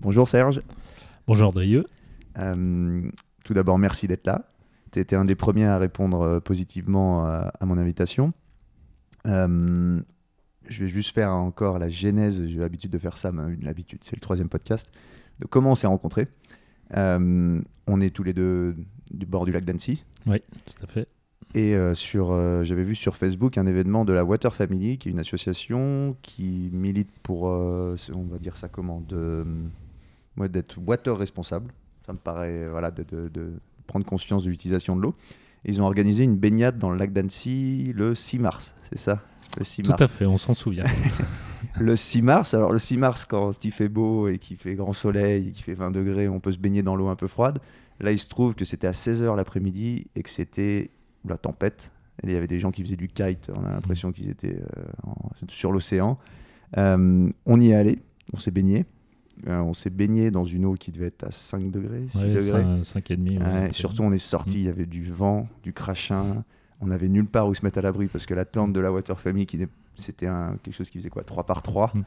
Bonjour Serge. Bonjour Drieux. Euh, tout d'abord, merci d'être là. Tu étais un des premiers à répondre euh, positivement à, à mon invitation. Euh, je vais juste faire encore la genèse, j'ai l'habitude de faire ça, mais l'habitude, c'est le troisième podcast, de comment on s'est rencontrés. Euh, on est tous les deux du bord du lac d'Annecy. Oui, tout à fait. Et euh, sur, euh, j'avais vu sur Facebook un événement de la Water Family, qui est une association qui milite pour, euh, on va dire ça comment, de, ouais, d'être water responsable. Ça me paraît, voilà, de, de- de prendre conscience de l'utilisation de l'eau. Ils ont organisé une baignade dans le lac d'Annecy le 6 mars, c'est ça? Le 6 Tout mars. à fait, on s'en souvient. Le 6 mars, alors le 6 mars, quand il fait beau et qu'il fait grand soleil et qu'il fait 20 degrés, on peut se baigner dans l'eau un peu froide. Là, il se trouve que c'était à 16h l'après-midi et que c'était la tempête. Et il y avait des gens qui faisaient du kite, on a l'impression qu'ils étaient euh, en- sur l'océan. Euh, on y est allé, on s'est baigné. Euh, on s'est baigné dans une eau qui devait être à 5 degrés, 6 Ouais, degrés. 5 et demi. ouais, peu. surtout, on est sorti, il y avait du vent, du crachin. On n'avait nulle part où se mettre à l'abri parce que la tente de la Water Family, c'était quelque chose qui faisait quoi 3 par 3. Mm.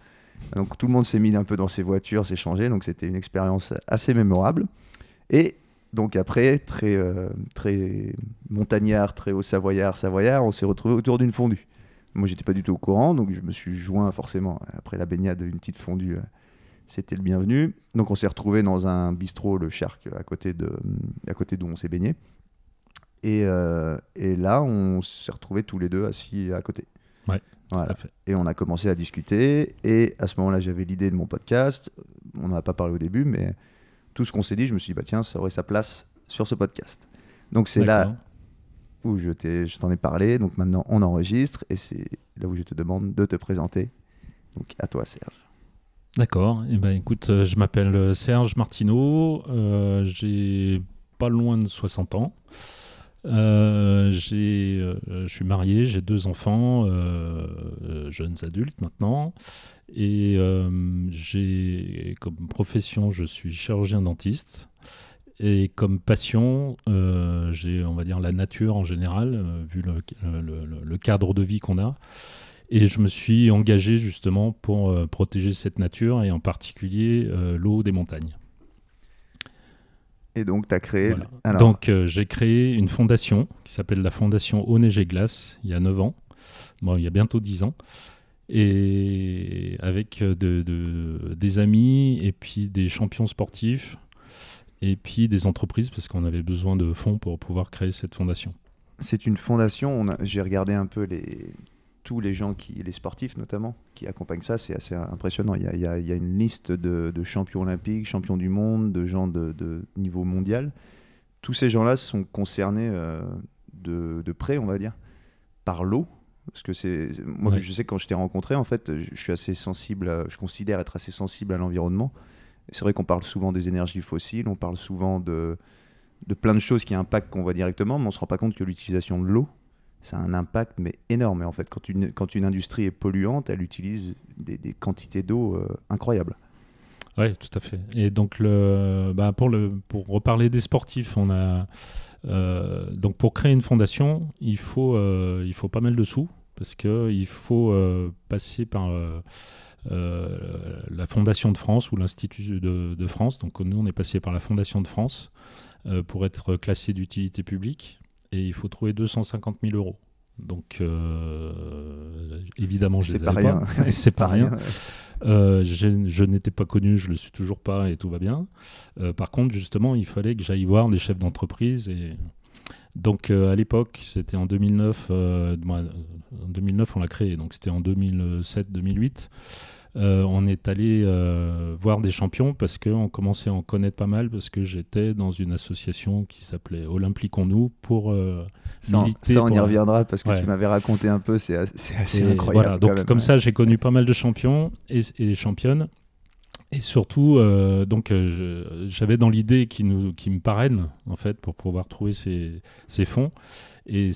Donc tout le monde s'est mis un peu dans ses voitures, s'est changé. Donc c'était une expérience assez mémorable. Et donc après, très, euh, très montagnard, très haut savoyard, savoyard, on s'est retrouvé autour d'une fondue. Moi, j'étais pas du tout au courant, donc je me suis joint forcément après la baignade, une petite fondue. C'était le bienvenu. Donc on s'est retrouvé dans un bistrot, le Shark, à côté de, à côté d'où on s'est baigné. Et, euh, et là, on s'est retrouvés tous les deux assis à côté. Ouais, Tout Voilà. à fait. Et on a commencé à discuter. Et à ce moment-là, j'avais l'idée de mon podcast. On n'en a pas parlé au début, mais tout ce qu'on s'est dit, je me suis dit, bah, tiens, ça aurait sa place sur ce podcast. Donc c'est là où je t'en ai parlé. Donc maintenant, on enregistre. Et c'est là où je te demande de te présenter. Donc à toi, Serge. D'accord. Eh ben, écoute, euh, je m'appelle euh, Serge Martineau. euh, j'ai pas loin de 60 ans. Je suis marié, j'ai deux enfants, jeunes adultes maintenant. Et j'ai comme profession, je suis chirurgien dentiste. Et comme passion, j'ai, on va dire, la nature en général, vu le cadre de vie qu'on a. Et je me suis engagé justement pour euh, protéger cette nature et en particulier euh, l'eau des montagnes. Et donc, tu as créé. Voilà. Alors, Donc euh, j'ai créé une fondation qui s'appelle la Fondation Eau Neige et Glace il y a 9 ans. Bon, il y a bientôt 10 ans. Et avec de- de- des amis et puis des champions sportifs et puis des entreprises parce qu'on avait besoin de fonds pour pouvoir créer cette fondation. C'est une fondation. J'ai regardé un peu les, tous les gens, qui, les sportifs notamment, qui accompagnent ça. C'est assez impressionnant. Il y a, il y a- il y a une liste de, de champions olympiques, champions du monde, de gens de, de niveau mondial. Tous ces gens-là sont concernés euh, de, de près, on va dire, par l'eau. Parce que c'est moi, Ouais. je sais que quand je t'ai rencontré, en fait, je, je suis assez sensible. à- je considère être assez sensible à l'environnement. C'est vrai qu'on parle souvent des énergies fossiles, on parle souvent de, de plein de choses qui impactent qu'on voit directement, mais on se rend pas compte que l'utilisation de l'eau, ça a un impact mais énorme. Et en fait, quand une, quand une industrie est polluante, elle utilise des, des quantités d'eau euh, incroyables. Oui, tout à fait. Et donc, le, bah, pour, le, pour reparler des sportifs, on a, euh, donc pour créer une fondation, il faut, euh, il faut pas mal de sous parce qu'il faut passer par la Fondation de France ou l'Institut de, de France. Donc, nous, on est passé par la Fondation de France pour être classé d'utilité publique et il faut trouver 250 000 euros. Donc, euh, évidemment, je les pas avais rien. pas. C'est pas rien. Euh, je n'étais pas connu, je le suis toujours pas et tout va bien. Euh, par contre, justement, il fallait que j'aille voir des chefs d'entreprise. Et... Donc, à l'époque, c'était en 2009. euh, moi, en 2009, on l'a créé. Donc, c'était en 2007-2008. Euh, on est allé euh, voir des champions parce qu'on commençait à en connaître pas mal parce que j'étais dans une association qui s'appelait Olympliquons-nous pour euh, Ça, militer. ça, on y reviendra parce que Ouais. tu m'avais raconté un peu, c'est as- c'est assez incroyable. voilà, quand donc même, comme ouais. ça, j'ai connu pas mal de champions et, et championnes. Et surtout, euh, donc euh, j'avais dans l'idée qui nous, qui me parraine en fait pour pouvoir trouver ces, ces fonds. Et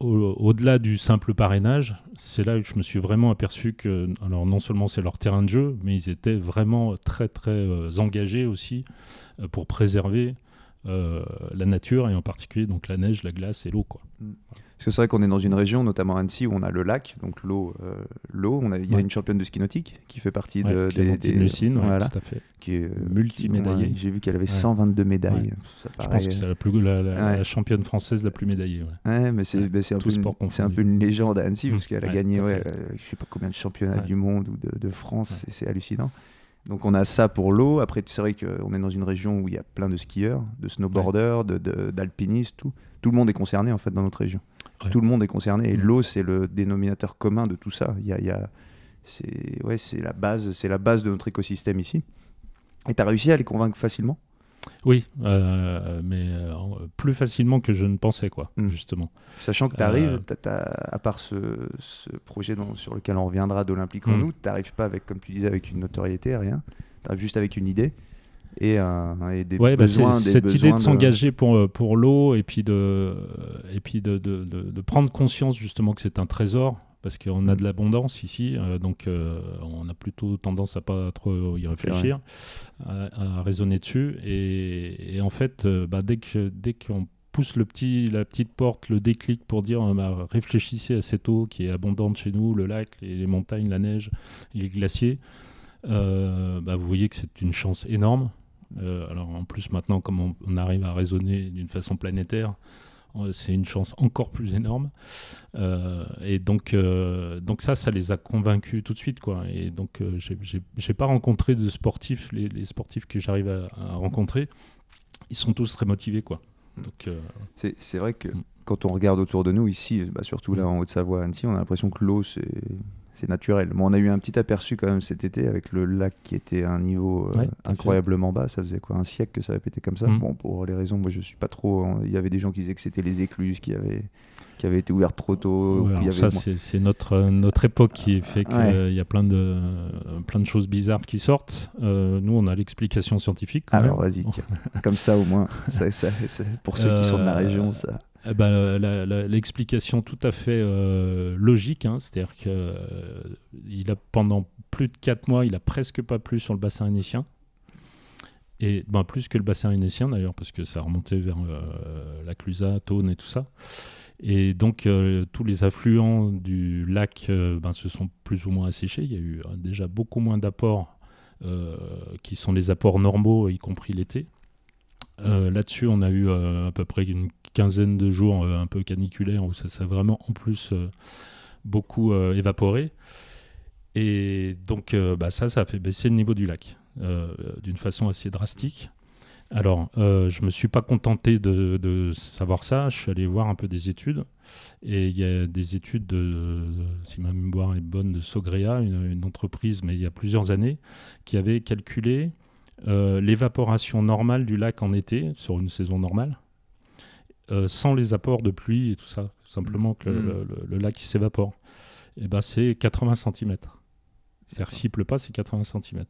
au- au-delà du simple parrainage, c'est là que je me suis vraiment aperçu que, alors non seulement c'est leur terrain de jeu, mais ils étaient vraiment très très euh, engagés aussi euh, pour préserver euh, la nature et en particulier donc la neige, la glace et l'eau quoi. Parce Parce que c'est vrai qu'on est dans une région, notamment Annecy, où on a le lac, donc l'eau. euh, l'eau. On a- Il y a Ouais. une championne de ski nautique qui fait partie Ouais, de, des, Clémentine des- Lucine, ouais, voilà, tout à fait. qui est euh, Multimédaillée. ouais, J'ai vu qu'elle avait Ouais. 122 médailles. Ça Je pense que c'est la, plus, la, la- Ouais. la championne française la plus médaillée. ouais. Ouais, mais c'est bah, un, un peu une légende à Annecy, parce qu'elle a Ouais, gagné, ouais, euh, je sais pas combien de championnats Ouais. du monde ou de, de France, Ouais. c'est- hallucinant. Donc on a ça pour l'eau. Après, c'est vrai qu'on est dans une région où il y a plein de skieurs, de snowboarders, de- de- d'alpinistes, tout. Tout le monde est concerné en fait dans notre région. Ouais. Tout le monde est concerné et Mm. l'eau c'est le dénominateur commun de tout ça. Il y a, il y a- c'est ouais, la base, c'est la base de notre écosystème ici. Et tu as réussi à les convaincre facilement? Oui, euh, mais euh, plus facilement que je ne pensais, quoi, Mm. justement. Sachant que tu arrives, Euh, à part ce, ce projet sur lequel on reviendra d'Olympique en Mm. août, tu n'arrives pas avec, comme tu disais, avec une notoriété, rien. Tu arrives juste avec une idée et, un- et des Ouais, bah, des cette idée de s'engager pour, euh, pour l'eau et puis, de, et puis de, de, prendre conscience justement que c'est un trésor parce qu'on a de l'abondance ici, euh, donc euh, on a plutôt tendance à pas trop y réfléchir, à, à raisonner dessus. Et, et en fait, euh, bah, dès que dès qu'on pousse le petit, la petite porte, le déclic pour dire euh, bah, réfléchissez à cette eau qui est abondante chez nous, le lac, les, les montagnes, la neige, les glaciers, euh, bah, vous voyez que c'est une chance énorme. Euh, alors en plus maintenant, comme on, on arrive à raisonner d'une façon planétaire, euh, c'est une chance encore plus énorme. Euh, et donc, euh, donc ça, ça les a convaincus tout de suite, quoi. Et donc, euh, j'ai- pas rencontré de sportifs, les, les sportifs que j'arrive à, à rencontrer, ils sont tous très motivés, quoi. Donc, C'est vrai que Mm. quand on regarde autour de nous ici, bah, surtout là Mm. en Haute-Savoie, Annecy, on a l'impression que l'eau, c'est c'est naturel. Bon, on a eu un petit aperçu quand même cet été avec le lac qui était à un niveau euh, Ouais, incroyablement bas. Ça faisait quoi un siècle que ça avait pété comme ça. Mm. Bon, pour les raisons, moi je suis pas trop. Il y avait des gens qui disaient que c'était les écluses qui avaient qui avaient été ouvertes trop tôt. ou Ouais, y avait ça, c'est notre, euh, notre époque qui fait qu'il Ouais. y a plein de, euh, plein de choses bizarres qui sortent. Euh, nous, on a l'explication scientifique. Alors vas-y, tiens. comme ça au moins. Ça, ça- pour ceux qui sont de la Euh, région, ça. Eh ben, la- L'explication tout à fait euh, logique, hein, c'est-à-dire qu'il a pendant plus de 4 mois, il a presque pas plu sur le bassin vénitien. Et ben, plus que le bassin vénitien d'ailleurs, parce que ça remontait vers euh, la Clusa, Thône et tout ça. Et donc euh, tous les affluents du lac euh, ben, se sont plus ou moins asséchés. Il y a eu euh, déjà beaucoup moins d'apports euh, qui sont les apports normaux, y compris l'été. Euh, Là-dessus, on a eu euh, à peu près une quinzaine de jours euh, un peu caniculaires où ça s'est vraiment en plus euh, beaucoup euh, évaporé. Et donc bah, ça, ça a fait baisser le niveau du lac d'une façon assez drastique. Alors, je me suis pas contenté de, savoir ça. Je suis allé voir un peu des études. Et il y a des études, de, si ma mémoire est bonne, de Sogrea, une, entreprise, mais il y a plusieurs années, qui avait calculé l'évaporation normale du lac en été, sur une saison normale, euh, sans les apports de pluie et tout ça. Simplement que le, Mm. le- le- le lac s'évapore. Et ben c'est 80 cm. C'est-à-dire s'il pleut pas, c'est 80 cm.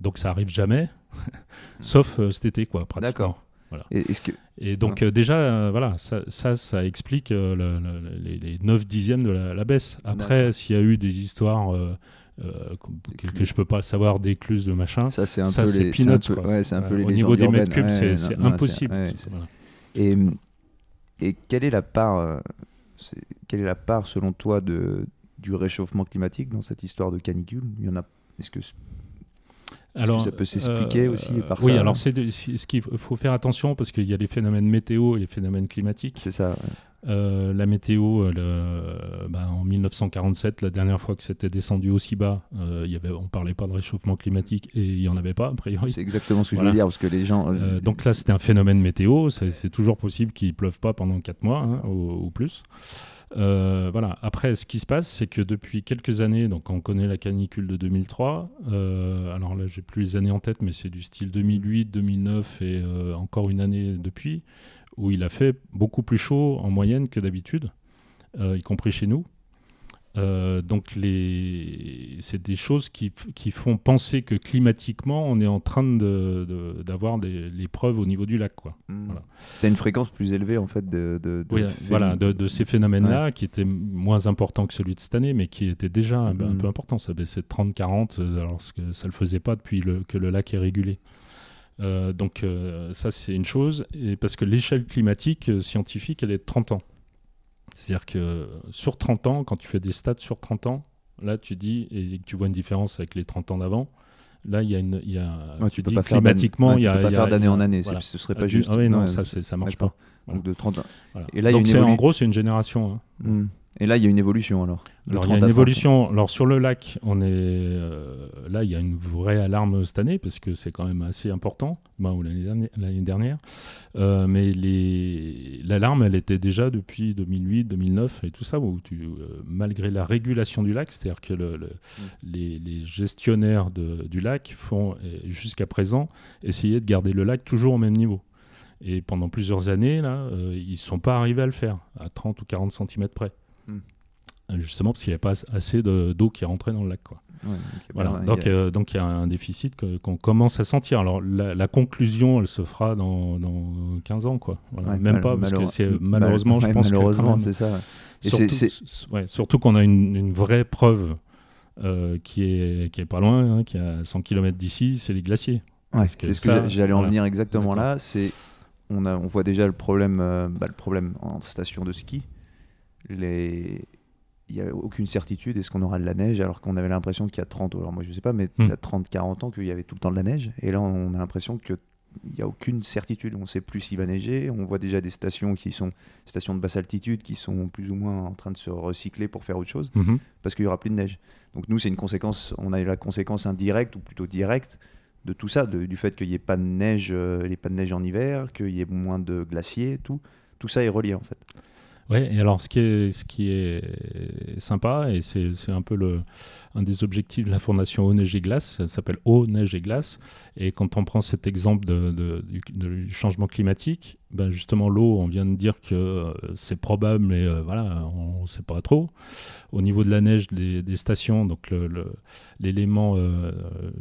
donc ça arrive jamais, sauf euh, cet été, quoi, pratiquement. D'accord. Et que Et donc euh, déjà, euh, voilà, ça, ça, ça explique euh, le- le- les, les 9 dixièmes de la, la baisse. Après, s'il y a eu des histoires euh, euh, que, que je peux pas savoir, d'écluses de machin, ça c'est un ça peu les peanuts. peu- ouais, Voilà. Au niveau des mètres cubes, c'est Ouais, impossible. voilà. Et, et quelle est la part, euh, quelle est la part selon toi de, du réchauffement climatique dans cette histoire de canicule? Il y en a. Est-ce que Alors, ça peut s'expliquer euh, aussi par Oui, ça alors c'est de- c'est- ce qu'il faut faire attention parce qu'il y a les phénomènes météo et les phénomènes climatiques. c'est ça ouais. Euh, la météo, euh, le- ben, en 1947, la dernière fois que c'était descendu aussi bas, euh, il y avait, on parlait pas de réchauffement climatique et il y en avait pas a priori. C'est exactement ce que Voilà. je veux dire parce que les gens. Euh, donc là, c'était un phénomène météo. C'est toujours possible qu'il pleuve pas pendant 4 mois hein, ou, ou plus. Voilà. Après, ce qui se passe, c'est que depuis quelques années, donc on connaît la canicule de 2003. euh, alors là, j'ai plus les années en tête, mais c'est du style 2008, 2009 et encore une année depuis, où il a fait beaucoup plus chaud en moyenne que d'habitude, euh, y compris chez nous. Euh, donc les... c'est des choses qui, font penser que climatiquement, on est en train de- de- d'avoir des les preuves au niveau du lac. Quoi. Hmm. voilà. T'as une fréquence plus élevée en fait de. de, de Oui, phé- voilà, de, de ces phénomènes-là, qui étaient moins importants que celui de cette année, mais qui étaient déjà un, un Mhm. peu importants. Ça baissait de 30-40, euh, alors que ça ne le faisait pas depuis le- que le lac est régulé. Euh, donc euh, ça, c'est une chose, et parce que l'échelle climatique euh, scientifique, elle est de 30 ans. C'est-à-dire que sur 30 ans, quand tu fais des stats sur 30 ans, là tu dis, et tu vois une différence avec les 30 ans d'avant, là il y a une. Il y a, Ouais, tu peux dis pas climatiquement, il y a. tu peux pas faire d'année en année, voilà. ce serait Ah, pas tu- juste. ah oui, non, Ouais, ça, ça marche pas. Donc de 30 ans. Voilà. Et là, Donc une en gros, c'est une génération. hein. Hmm. Et là, il y a une évolution alors. Alors il y 30 a une 30. évolution. Alors sur le lac, on est euh, là, il y a une vraie alarme cette année parce que c'est quand même assez important. Ben, ou l'année dernière. Euh, mais les... l'alarme, elle était déjà depuis 2008, 2009 et tout ça, où tu, euh, malgré la régulation du lac, c'est-à-dire que le- le- les, les gestionnaires de- du lac font jusqu'à présent essayer de garder le lac toujours au même niveau. Et pendant plusieurs années, là, ils ne sont pas arrivés à le faire, à 30 ou 40 cm près. Justement parce qu'il n'y avait pas assez de- d'eau qui rentrait dans le lac. Quoi. Ouais, ok, Voilà. bah, il a- donc, euh, donc il y a un déficit qu'on commence à sentir. Alors la, la conclusion, elle se fera dans, dans 15 ans. Quoi. Voilà. Ouais, Même pas, parce que malheureusement, je pense malheureusement, c'est ça. ouais. Et surtout, ouais, qu'on a une, une vraie preuve euh, qui, est, qui est pas loin, hein, qui est à 100 km d'ici, c'est les glaciers. C'est ce que j'allais en voilà. venir exactement là. C'est on a on voit déjà le problème euh, bah, le problème en station de ski. Les il n'y a aucune certitude est-ce qu'on aura de la neige alors qu'on avait l'impression qu'il y a 30 alors moi je sais pas mais Hmm. il y a 30 40 ans qu'il y avait tout le temps de la neige et là on a l'impression que il n'y a aucune certitude, on ne sait plus s'il va neiger, on voit déjà des stations qui sont stations de basse altitude qui sont plus ou moins en train de se recycler pour faire autre chose Mhm. parce qu'il y aura plus de neige. Donc nous, c'est une conséquence, on a eu la conséquence indirecte ou plutôt directe de tout ça, de- du fait qu'il n'y ait pas de neige, euh, ait pas de neige en hiver, qu'il y ait moins de glaciers, tout, tout ça est relié en fait. Ouais, et alors ce qui est, ce qui est sympa, et c'est c'est un peu le, un des objectifs de la fondation Eau, Neige et Glace, ça s'appelle Eau, Neige et Glace, et quand on prend cet exemple de, du, changement climatique, ben justement l'eau, on vient de dire que euh, c'est probable, mais euh, voilà, on ne sait pas trop. Au niveau de la neige des, stations, donc l'élément euh,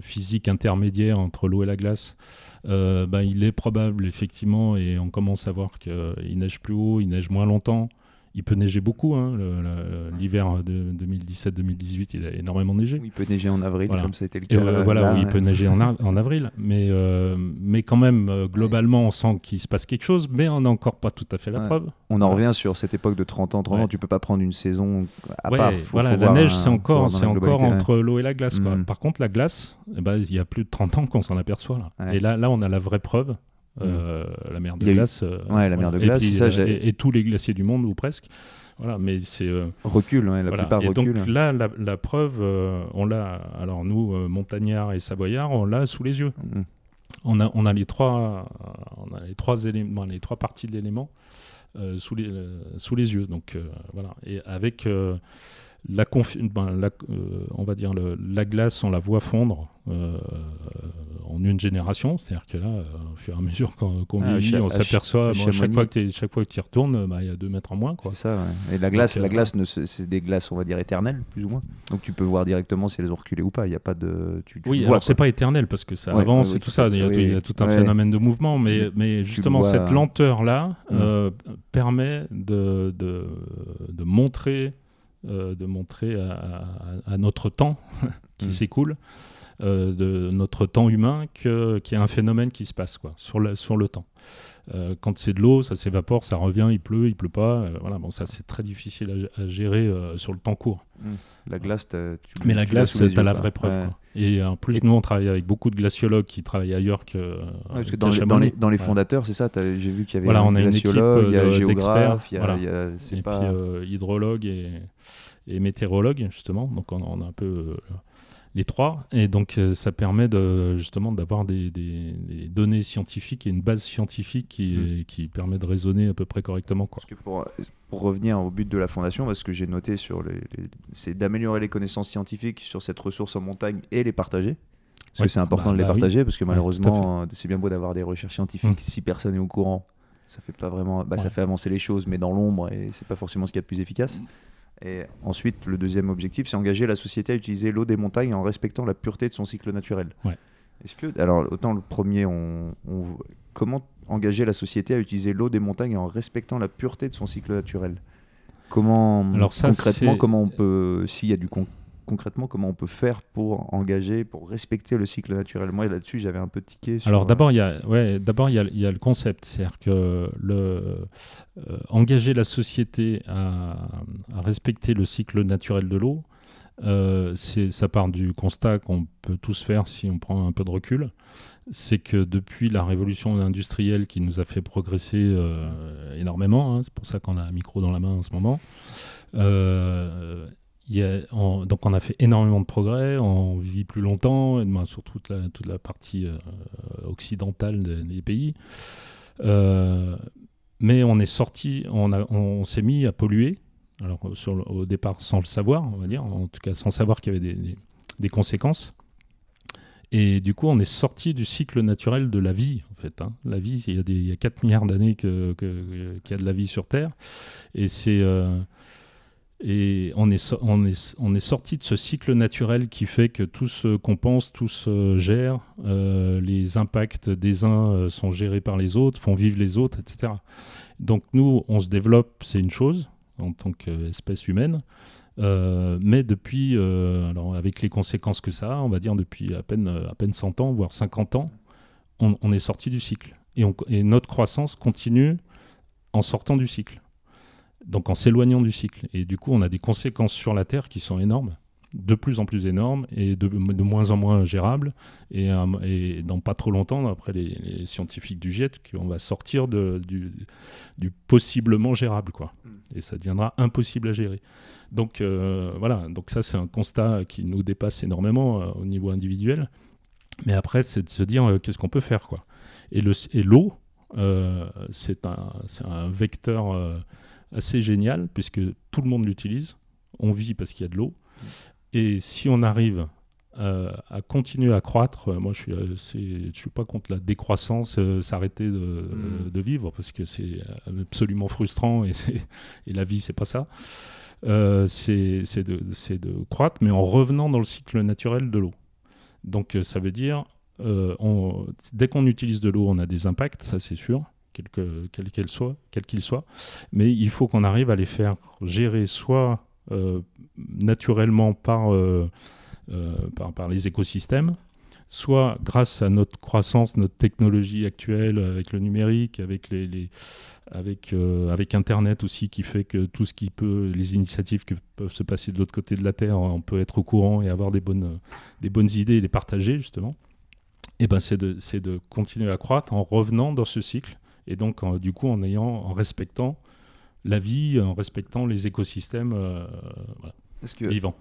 physique intermédiaire entre l'eau et la glace, ben, il est probable effectivement, et on commence à voir qu'il neige plus haut, il neige moins longtemps. Il peut neiger beaucoup. hein, L'hiver de 2017-2018, il a énormément neigé. Il peut neiger en avril, Voilà. comme ça a été le cas. euh, voilà, là, oui, il peut neiger en, avril, mais, euh, mais quand même, euh, globalement, on sent qu'il se passe quelque chose, mais on n'a encore pas tout à fait la Ouais. preuve. On en revient sur cette époque de 30 ans, 30 ans, tu peux pas prendre une saison à Ouais, part. faut- voilà, faut la neige, c'est encore, c'est encore entre l'eau et la glace. quoi. Mhm. Par contre, la glace, eh ben, il y a plus de 30 ans qu'on s'en aperçoit. Là. Et là, là, on a la vraie preuve. Euh, la mer de eu- glace. euh, Ouais, la mer de Et glace, puis, c'est ça, euh, et, et tous les glaciers du monde, ou presque. Voilà, mais c'est. euh, Recule, ouais, la voilà. plupart Et donc reculent. là, la, la preuve, euh, on l'a. Alors nous, euh, montagnards et savoyards, on l'a sous les yeux. Mhm. On a, on a les trois, on a les trois éléments, les trois parties de l'élément sous les sous les yeux. Donc voilà. Et avec la, ben, la- euh, on va dire le- la glace, on la voit fondre euh, en une génération. C'est-à-dire que là, euh, au fur et à mesure qu'on qu'on Ah, vieillit, on s'aperçoit bon, chaque fois que chaque fois que tu y retournes, bah, il y a deux mètres en moins. Quoi. C'est ça, ouais. Et la glace, Donc, la glace, c'est des glaces, on va dire, éternelles, plus ou moins. Donc tu peux voir directement si elles ont reculé ou pas. Il n'y a pas de. Tu, tu Oui, vois, alors c'est pas éternel parce que ça Ouais, avance ouais, et tout ça. Il y Oui, y a tout un phénomène de mouvement, mais, mais justement cette lenteur-là Mm. euh, permet de, de, de montrer, de montrer à, à- à notre temps qui Mm. s'écoule, euh, de notre temps humain, qu'il y a un phénomène qui se passe quoi, sur, le, sur le temps. Euh, quand c'est de l'eau, ça s'évapore, ça revient, il pleut, il pleut pas. euh, voilà, bon, ça c'est très difficile à, gérer euh, sur le temps court. La glace, t'as- tu, Mais la glace, tu as la vraie preuve. Ouais. quoi. Et en plus, Et- nous, on travaille avec beaucoup de glaciologues qui travaillent ailleurs que. Ouais, parce que dans, les, dans, les, dans les Ouais. fondateurs, c'est ça, j'ai vu qu'il y avait Voilà, on a une équipe, il y a euh, géographe, il y a, il y a- Et pas... puis euh, hydrologue et, et météorologue, justement. Donc, on, on a un peu euh, les trois. Et donc, euh, ça permet de, justement d'avoir des, des- des données scientifiques et une base scientifique qui, qui permet de raisonner à peu près correctement. Quoi. Parce que pour, pour revenir au but de la fondation, parce que j'ai noté sur les, les- c'est d'améliorer les connaissances scientifiques sur cette ressource en montagne et les partager. Parce Ouais, que c'est important bah- de les bah oui. partager, parce que malheureusement, euh, c'est bien beau d'avoir des recherches scientifiques, Mm. si personne n'est au courant, ça fait pas vraiment, bah, ça fait avancer les choses, mais dans l'ombre, et c'est pas forcément ce qu'il y a de plus efficace. Et ensuite, le deuxième objectif, c'est engager la société à utiliser l'eau des montagnes en respectant la pureté de son cycle naturel. Ouais. Est-ce que, alors, autant le premier, on, on- comment engager la société à utiliser l'eau des montagnes en respectant la pureté de son cycle naturel? Comment, Alors ça, concrètement, comment on peut, s'il y a du con- concrètement comment on peut faire pour engager, pour respecter le cycle naturel. Moi là-dessus, j'avais un peu tiqué. Sur... Alors d'abord, il y a, ouais, d'abord il y, y a, le concept, c'est-à-dire que le engager la société à, à, respecter le cycle naturel de l'eau. ça part du constat qu'on peut tous faire si on prend un peu de recul c'est que depuis la révolution industrielle qui nous a fait progresser euh, énormément, hein, c'est pour ça qu'on a un micro dans la main en ce moment, euh, donc on a fait énormément de progrès, on vit plus longtemps, et, sur toute la, partie euh, occidentale des, pays. mais on est sorti, on, s'est mis à polluer, alors au départ sans le savoir, on va dire, en tout cas sans savoir qu'il y avait des, conséquences. Et du coup, on est sorti du cycle naturel de la vie, en fait. Hein. La vie, il y, a des, il y a 4 milliards d'années qu'il y a de la vie sur Terre. Et, c'est, euh, et on, est, sorti de ce cycle naturel qui fait que tout ce qu'on pense, tout se gère. Euh, les impacts des uns euh, sont gérés par les autres, font vivre les autres, etc. Donc nous, on se développe, c'est une chose, en tant qu'espèce humaine. Euh, mais depuis, avec les conséquences que ça a, on va dire depuis à peine, à peine 100 ans, voire 50 ans, on, est sorti du cycle. Et, notre croissance continue en sortant du cycle. Donc en s'éloignant du cycle. Et du coup, on a des conséquences sur la Terre qui sont énormes, de plus en plus énormes et de, de moins en moins gérables. Et, euh, et, dans pas trop longtemps, après les, scientifiques du GIET, qu'on va sortir de, du, du, possiblement gérable. Quoi. Mm. Et ça deviendra impossible à gérer. Donc euh, voilà, donc ça c'est un constat qui nous dépasse énormément euh, au niveau individuel. Mais après, c'est de se dire qu'est-ce qu'on peut faire quoi. Et l'eau, c'est un, un, vecteur assez génial puisque tout le monde l'utilise. On vit parce qu'il y a de l'eau. Et si on arrive à continuer à croître. moi, je suis, je suis pas contre la décroissance, s'arrêter de, mmh. de, vivre parce que c'est absolument frustrant et, et la vie, c'est pas ça. Euh, c'est de, de, croître, mais en revenant dans le cycle naturel de l'eau. Donc euh, ça veut dire, euh, on, dès qu'on utilise de l'eau, on a des impacts, ça c'est sûr, quel qu'il qu soit, quel qu'il soit, mais il faut qu'on arrive à les faire gérer soit naturellement par, par, par, les écosystèmes, soit grâce à notre croissance, notre technologie actuelle avec le numérique, avec euh, Internet aussi, qui fait que tout ce qui peut, les initiatives qui peuvent se passer de l'autre côté de la Terre, on peut être au courant et avoir des bonnes, des bonnes idées et les partager, justement. Et eh ben, c'est de continuer à croître en revenant dans ce cycle. Et donc, du coup, en, ayant, en respectant la vie, en respectant les écosystèmes euh, que vivants.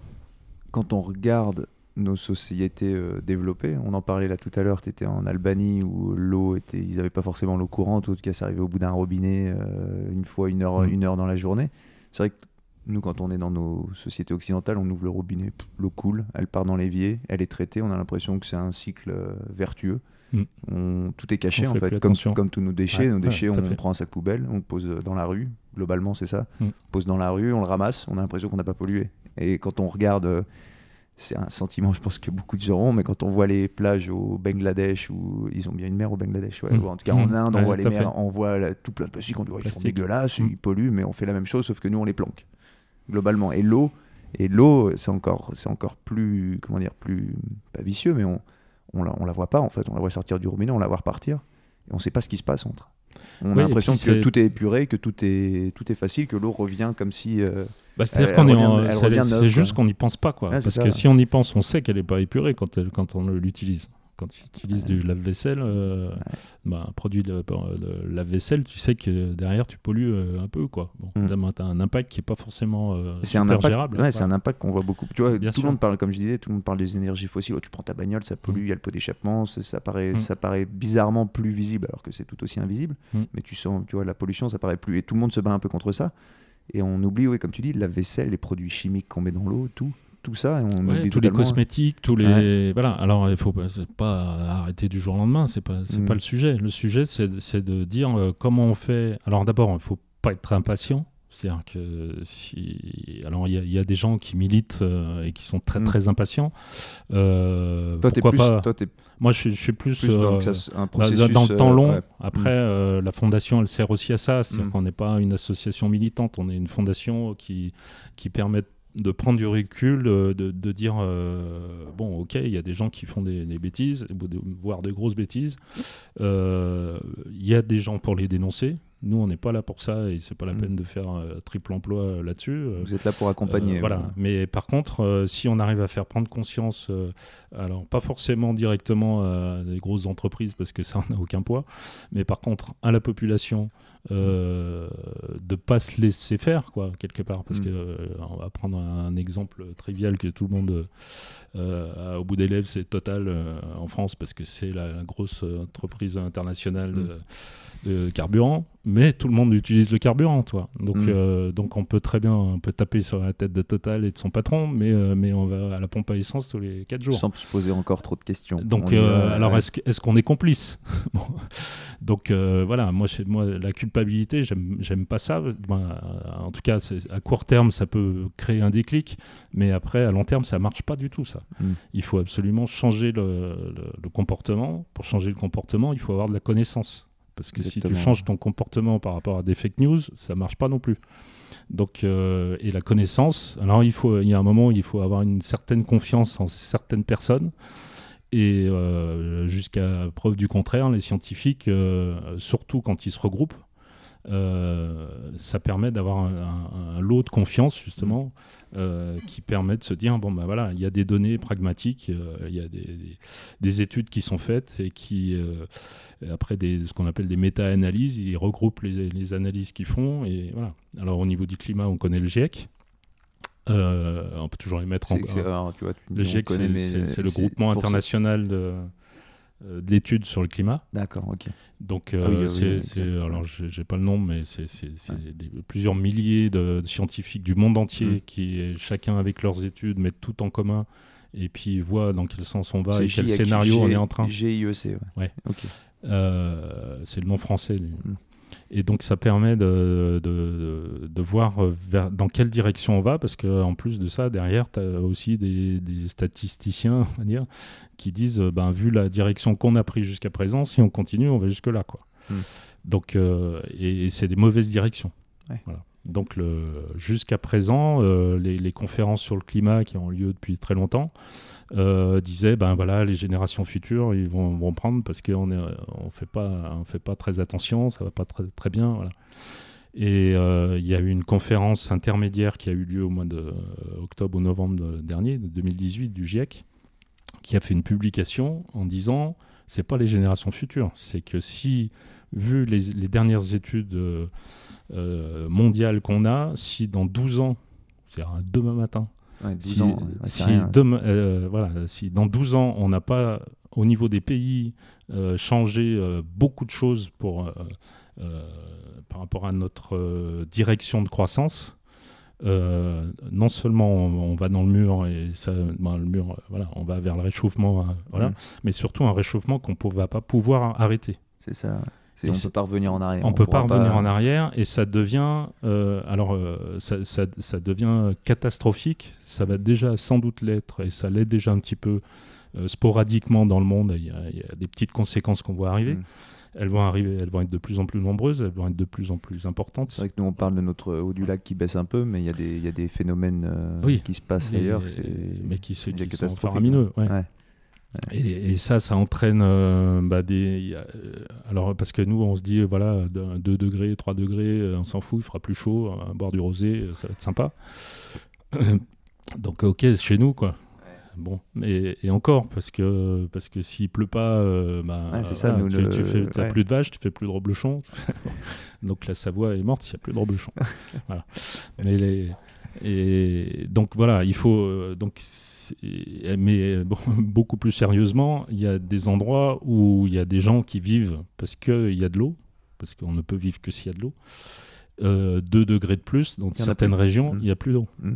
Quand on regarde nos sociétés euh, développées. On en parlait là tout à l'heure, tu étais en Albanie où l'eau était, ils n'avaient pas forcément l'eau courante, ou en tout cas ça arrivait au bout d'un robinet euh, une fois une heure, mm. une heure dans la journée. C'est vrai que nous, quand on est dans nos sociétés occidentales, on ouvre le robinet, l'eau coule, elle part dans l'évier, elle est traitée, on a l'impression que c'est un cycle vertueux. Mm. On, tout est caché en fait, comme, comme, tous nos déchets. nos déchets, on, prend un sac poubelle, on le pose dans la rue, globalement c'est ça. Mm. On pose dans la rue, on le ramasse, on a l'impression qu'on n'a pas pollué. Et quand on regarde c'est un sentiment, je pense que beaucoup de gens ont, mais quand on voit les plages au Bangladesh, où ils ont bien une mer au Bangladesh, ouais, mmh. en tout cas en mmh. Inde, on voit les mers, on voit tout plein de plastique, on dit ils sont dégueulasses, mmh. ils polluent, mais on fait la même chose, sauf que nous on les planque, globalement. Et l'eau, et l'eau, c'est encore, c'est encore plus, comment dire, plus, pas vicieux, mais on, on la, on la voit pas en fait, on la voit sortir du robinet, on la voit repartir, et on sait pas ce qui se passe entre. On a l'impression que tout est épuré, que tout est, tout est facile, que l'eau revient comme si. Euh, bah, C'est-à-dire qu'on est, c'est juste qu'on n'y pense pas, quoi. Parce que si on y pense, on sait qu'elle n'est pas épurée quand, elle, quand on l'utilise quand tu utilises du lave-vaisselle, euh, bah, un produit de, lave-vaisselle, tu sais que derrière tu pollues euh, un peu. Quoi. Bon, mm. tu as un impact qui n'est pas forcément euh, c'est un impact, gérable. c'est un impact qu'on voit beaucoup. Tu vois, tout le monde parle, comme je disais, tout le monde parle des énergies fossiles. Oh, tu prends ta bagnole, ça pollue, il y a le pot d'échappement, ça, paraît, mm. ça paraît bizarrement plus visible alors que c'est tout aussi invisible. Mais tu sens, tu vois, la pollution, ça paraît plus. Et tout le monde se bat un peu contre ça. Et on oublie, oui, comme tu dis, la vaisselle, les produits chimiques qu'on met dans l'eau, tout tout ça. on tous les cosmétiques, tous les. Voilà, alors il faut pas arrêter du jour au lendemain, c'est pas, c'est mm. pas le sujet. Le sujet, c'est, de dire euh, comment on fait. Alors d'abord, il faut pas être impatient. C'est-à-dire que si. Alors, il y, a des gens qui militent euh, et qui sont très, mm. très impatients. Euh, toi, pourquoi pas toi, Moi, je, suis plus, dans, le temps long. Après, mm. la fondation, elle sert aussi à ça. C'est-à-dire qu'on n'est pas une association militante, on est une fondation qui, qui permet de prendre du recul, de, de dire bon, ok, il y a des gens qui font des, des bêtises, voire de grosses bêtises. Il y a des gens pour les dénoncer. Nous, on n'est pas là pour ça et c'est pas la mm. peine de faire euh, triple emploi euh, là-dessus. Euh, Vous êtes là pour accompagner. voilà. Mais par contre, si on arrive à faire prendre conscience, alors pas forcément directement à des grosses entreprises parce que ça n'a aucun poids, mais par contre à la population, euh, de pas se laisser faire quoi quelque part parce mm. que on va prendre un exemple trivial que tout le monde au bout des lèvres c'est Total en France parce que c'est la, grosse entreprise internationale mm de carburant, mais tout le monde utilise le carburant, toi. Donc, mm. euh, donc on peut très bien on peut taper sur la tête de Total et de son patron, mais, euh, mais on va à la pompe à essence tous les 4 jours. Sans se poser encore trop de questions. Donc, euh, alors est-ce qu'on est, complice Donc voilà, moi, moi, la culpabilité, j'aime pas ça. en tout cas, à court terme, ça peut créer un déclic, mais après, à long terme, ça marche pas du tout, ça. Mm. Il faut absolument changer le comportement. Pour changer le comportement, il faut avoir de la connaissance. Parce que si tu changes ton comportement par rapport à des fake news, ça marche pas non plus. Donc, euh, et la connaissance, alors il, faut, il y a un moment où il faut avoir une certaine confiance en certaines personnes. Et euh, jusqu'à preuve du contraire, les scientifiques, euh, surtout quand ils se regroupent, ça permet d'avoir un, lot de confiance justement qui permet de se dire bon ben voilà il y a des données pragmatiques il y a des, des, études qui sont faites et qui après des, ce qu'on appelle des méta-analyses, ils regroupent les, analyses qu'ils font. Et voilà. Alors au niveau du climat, on connaît le GIEC. Euh, on peut toujours les mettre en. le GIEC, c'est le groupement international de, euh, de l'étude sur le climat. D'accord, ok. Donc, euh, ah alors j'ai pas le nom, mais c'est plusieurs milliers de, scientifiques du monde entier mm. qui, chacun avec leurs études, mettent tout en commun et puis voient dans quel sens on va et quel scénario on est en train. GIEC, ouais. ouais. Euh, c'est le nom français. Et donc ça permet de, de, voir vers, dans quelle direction on va, parce qu'en plus de ça, derrière, tu as aussi des, statisticiens on va dire, qui disent, ben, vu la direction qu'on a prise jusqu'à présent, si on continue, on va jusque-là. Quoi. Mm. Donc, euh, et, c'est des mauvaises directions. Voilà. Donc jusqu'à présent, euh, les, conférences sur le climat qui ont lieu depuis très longtemps, euh, disait ben voilà les générations futures ils vont, vont prendre parce qu'on est on fait pas on fait pas très attention ça va pas très, très bien voilà. Et euh, il y a eu une conférence intermédiaire qui a eu lieu au mois de octobre ou novembre dernier de 2018 du GIEC qui a fait une publication en disant c'est pas les générations futures c'est que si vu les dernières études euh, mondiales qu'on a si dans 12 ans c'est-à-dire demain matin si, voilà, si dans 12 ans, on n'a pas, au niveau des pays, euh, changé euh, beaucoup de choses pour, par rapport à notre direction de croissance, non seulement on, va dans le mur et ça, ben, le mur, voilà, on va vers le réchauffement, voilà, mm. mais surtout un réchauffement qu'on ne va pas pouvoir arrêter. C'est ça on ne peut pas revenir en arrière. On ne peut pas revenir en arrière et ça devient, euh, alors, euh, ça, ça, devient catastrophique. Ça va déjà sans doute l'être et ça l'est déjà un petit peu euh, sporadiquement dans le monde. Il y, a, des petites conséquences qu'on voit arriver. Mm. Elles vont arriver, elles vont être de plus en plus nombreuses, elles vont être de plus en plus importantes. C'est vrai que nous on parle de notre haut du lac qui baisse un peu, mais il y a des, il y a des phénomènes qui se passent ailleurs. Mais qui, qui sont faramineux. Ouais. Et, ça, ça entraîne euh, bah, des. Euh, alors, parce que nous, on se dit, voilà, 2 degrés, 3 degrés, euh, on s'en fout, il fera plus chaud, boire du rosé, ça va être sympa. Donc, ok, chez nous, quoi. Bon, et, et, encore, parce que, parce que s'il pleut pas, bah, ça, tu, fais, plus de vaches, tu fais plus de reblochons. donc la Savoie est morte, il n'y a plus de reblochons. voilà. Mais les, et donc voilà, il faut. donc, mais beaucoup plus sérieusement, il y a des endroits où il y a des gens qui vivent parce qu'il y a de l'eau, parce qu'on ne peut vivre que s'il y a de l'eau. Euh, 2 degrés de plus, dans certaines régions, mmh. il n'y a plus d'eau. Mmh.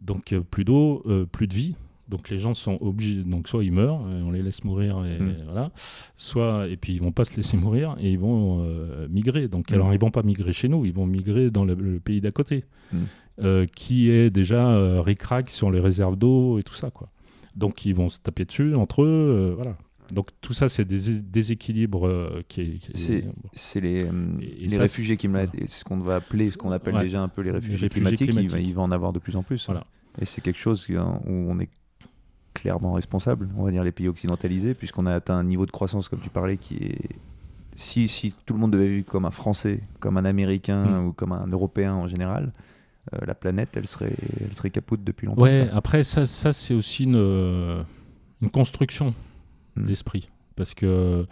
Donc euh, plus d'eau, euh, plus de vie. Donc les gens sont obligés, donc soit ils meurent, et on les laisse mourir, et, mmh. voilà, soit et puis ils vont pas se laisser mourir et ils vont euh, migrer. Donc alors ils vont pas migrer chez nous, ils vont migrer dans le pays d'à côté. Euh, qui est déjà euh, ric-rac sur les réserves d'eau et tout ça. Quoi. Donc ils vont se taper dessus entre eux. Euh, voilà. Donc tout ça, c'est des déséquilibres qui, C'est les, les réfugiés qui me ce qu'on va appeler, ce qu'on appelle déjà un peu les réfugiés, climatiques. Il, va, en avoir de plus en plus. Voilà. Et c'est quelque chose où on est clairement responsable, on va dire les pays occidentalisés, puisqu'on a atteint un niveau de croissance, comme tu parlais, qui est... Si, si tout le monde devait vivre comme un Français, comme un Américain mm. ou comme un Européen en général, euh, la planète, elle serait, elle serait capote depuis longtemps. Ouais, après, ça, ça c'est aussi une, une construction mm. d'esprit parce que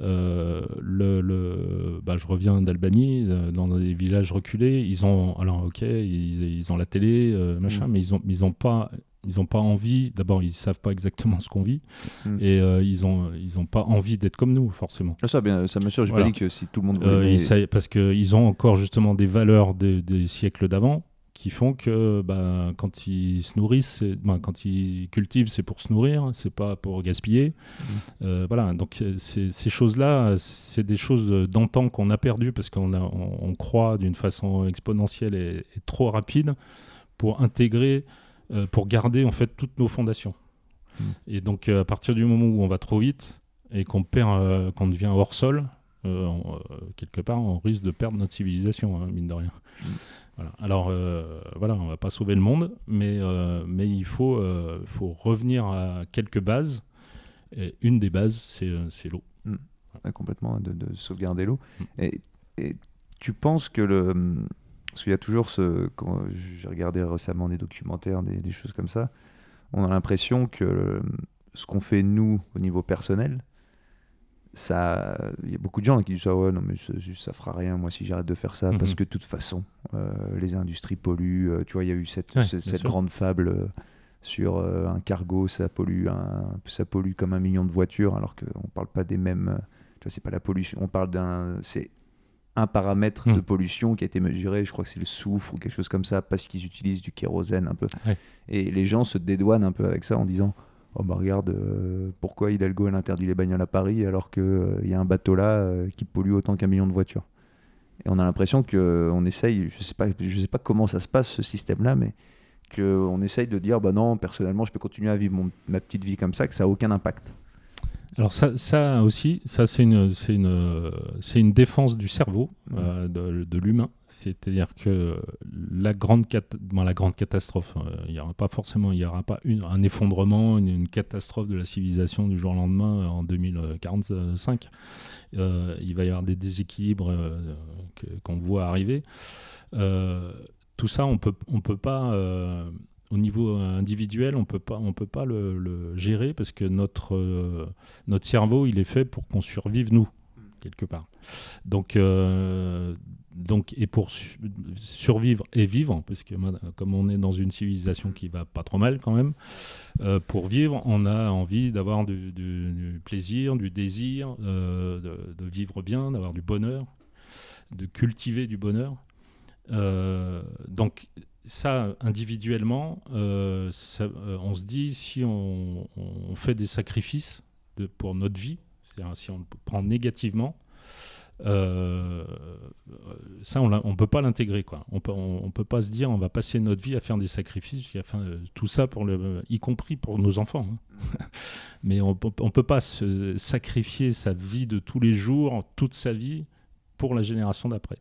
euh, le, le bah, je reviens d'Albanie, euh, dans des villages reculés, ils ont, alors ok, ils, ils ont la télé, euh, machin, mm. mais ils ont, ils ont pas, ils ont pas envie. D'abord, ils savent pas exactement ce qu'on vit, mm. et ils ont, ils ont pas envie d'être comme nous, forcément. Ah, ça, bien, ça m'assure. Je voilà. pas dit que si tout le monde. Voulait... parce qu'ils ont encore justement des valeurs des, des siècles d'avant qui font que bah, quand ils se nourrissent, bah, quand ils cultivent, c'est pour se nourrir, c'est pas pour gaspiller. Mmh. Euh, voilà, donc ces choses-là, c'est des choses d'antan qu'on a perdues parce qu'on on, on, croit d'une façon exponentielle et, trop rapide pour intégrer, euh, pour garder en fait toutes nos fondations. Mmh. Et donc à partir du moment où on va trop vite et qu'on perd, euh, qu'on devient hors sol, quelque part, on risque de perdre notre civilisation, hein, mine de rien. Mmh. Voilà. Alors, euh, voilà, on va pas sauver le monde, mais, euh, mais il faut, euh, faut revenir à quelques bases. Et une des bases, c'est l'eau. Mmh. complètement, de, de sauvegarder l'eau. Mmh. Et, et, tu penses que le. Parce qu'il y a toujours ce. Quand j'ai regardé récemment des documentaires, des, des, choses comme ça, on a l'impression que ce qu'on fait nous au niveau personnel, ça il y a beaucoup de gens qui disent ah ouais non mais ça, ça fera rien moi si j'arrête de faire ça parce mhm. que de toute façon euh, les industries polluent euh, tu vois il y a eu cette, cette, grande fable euh, sur un cargo ça pollue un, ça pollue comme un million de voitures alors qu'on parle pas des mêmes tu vois c'est pas la pollution on parle d'un c'est un paramètre de mhm. pollution qui a été mesuré je crois que c'est le soufre ou quelque chose comme ça parce qu'ils utilisent du kérosène un peu et les gens se dédouanent un peu avec ça en disant oh bah regarde, euh, pourquoi Hidalgo elle interdit les bagnoles à Paris alors qu'il euh, y a un bateau là euh, qui pollue autant qu'un million de voitures? Et on a l'impression qu'on essaye, je sais sais pas comment ça se passe ce système-là, mais qu'on essaye de dire bah non, personnellement, je peux continuer à vivre ma petite vie comme ça, que ça n'a aucun impact. Alors ça, ça aussi, ça c'est une, c'est une, c'est une défense du cerveau, mmh. euh, de, de l'humain. C'est-à-dire que la grande, la grande catastrophe, euh, il n'y aura pas forcément, il y aura pas une, un effondrement, une, catastrophe de la civilisation du jour au lendemain euh, en 2045. il va y avoir des déséquilibres qu'on voit arriver. tout ça, on peut, on peut pas au niveau individuel, on peut pas, on peut pas le, gérer parce que notre, euh, notre cerveau, il est fait pour qu'on survive nous quelque part. Donc, euh, donc et pour survivre et vivre, parce que comme on est dans une civilisation qui va pas trop mal quand même, euh, pour vivre, on a envie d'avoir du, plaisir, du désir, de, de, vivre bien, d'avoir du bonheur, de cultiver du bonheur. donc ça, individuellement, euh, euh, on se dit si on, fait des sacrifices de, pour notre vie, c'est-à-dire si on le prend négativement, euh, ça, on ne peut pas l'intégrer. On peut, on, peut pas se dire on va passer notre vie à faire des sacrifices, tout ça, pour le, y compris pour nos enfants. Hein. Mais on ne peut pas se sacrifier sa vie de tous les jours, toute sa vie, pour la génération d'après.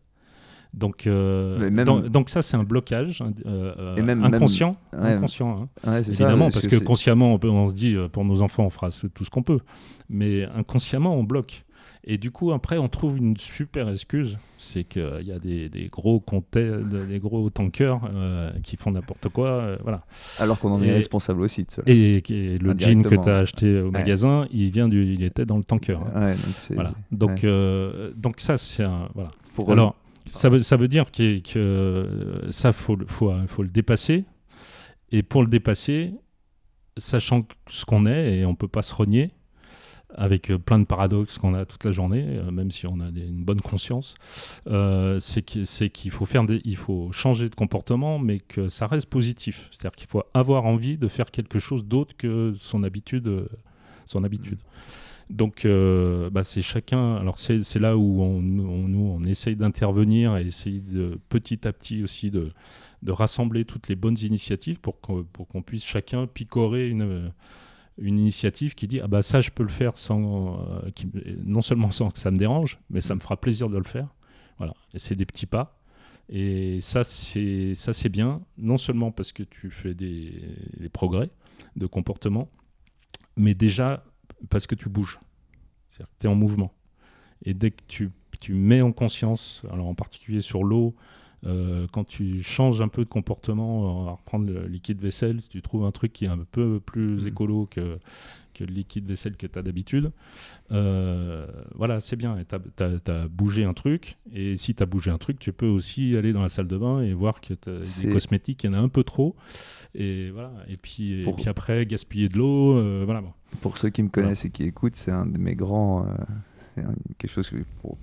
Donc, euh, donc, ça, c'est un blocage euh, inconscient. inconscient hein. Évidemment, parce, que, consciemment, on, peut, on, se dit, euh, pour nos enfants, on fera tout ce qu'on peut. Mais inconsciemment, on bloque. Et du coup, après, on trouve une super excuse, c'est qu'il y a des, des gros des gros tankers qui font n'importe quoi, voilà. Alors qu'on en est responsable aussi de cela. Et, le jean que tu as acheté au magasin, il vient du, il était dans le tanker. Hein. donc, voilà. donc, donc ça, c'est un, voilà. Pour Alors, ça veut, dire que, que ça, faut, faut, faut, le dépasser. Et pour le dépasser, sachant ce qu'on est, et on ne peut pas se renier, avec euh, plein de paradoxes qu'on a toute la journée, euh, même si on a une bonne conscience, euh, c'est qu'il faut, faire il faut changer de comportement, mais que ça reste positif. C'est-à-dire qu'il faut avoir envie de faire quelque chose d'autre que son habitude. Son habitude. Donc, euh, bah, c'est chacun. Alors, c'est là où on, nous, on essaye d'intervenir et essayer de petit à petit aussi de, de rassembler toutes les bonnes initiatives pour qu'on puisse chacun picorer une, une initiative qui dit Ah, bah, ça, je peux le faire sans. Euh, non seulement sans que ça me dérange, mais ça me fera plaisir de le faire. Voilà. Et c'est des petits pas. Et ça, c'est bien, non seulement parce que tu fais des progrès de comportement, mais déjà parce que tu bouges. C'est-à-dire que tu es en mouvement. Et dès que tu, tu, mets en conscience, alors en particulier sur l'eau, euh, quand tu changes un peu de comportement, on va reprendre le liquide vaisselle, si tu trouves un truc qui est un peu plus Mhm. écolo que, que le liquide vaisselle que tu as d'habitude, euh, voilà, c'est bien. Tu as, bougé un truc, et si tu as bougé un truc, tu peux aussi aller dans la salle de bain et voir que des cosmétiques, il y en a un peu trop. Et, voilà. et, puis, et Pour- puis après, gaspiller de l'eau, euh, voilà. Pour ceux qui me connaissent et qui écoutent, c'est un de mes grands. euh, c'est quelque chose que. pour-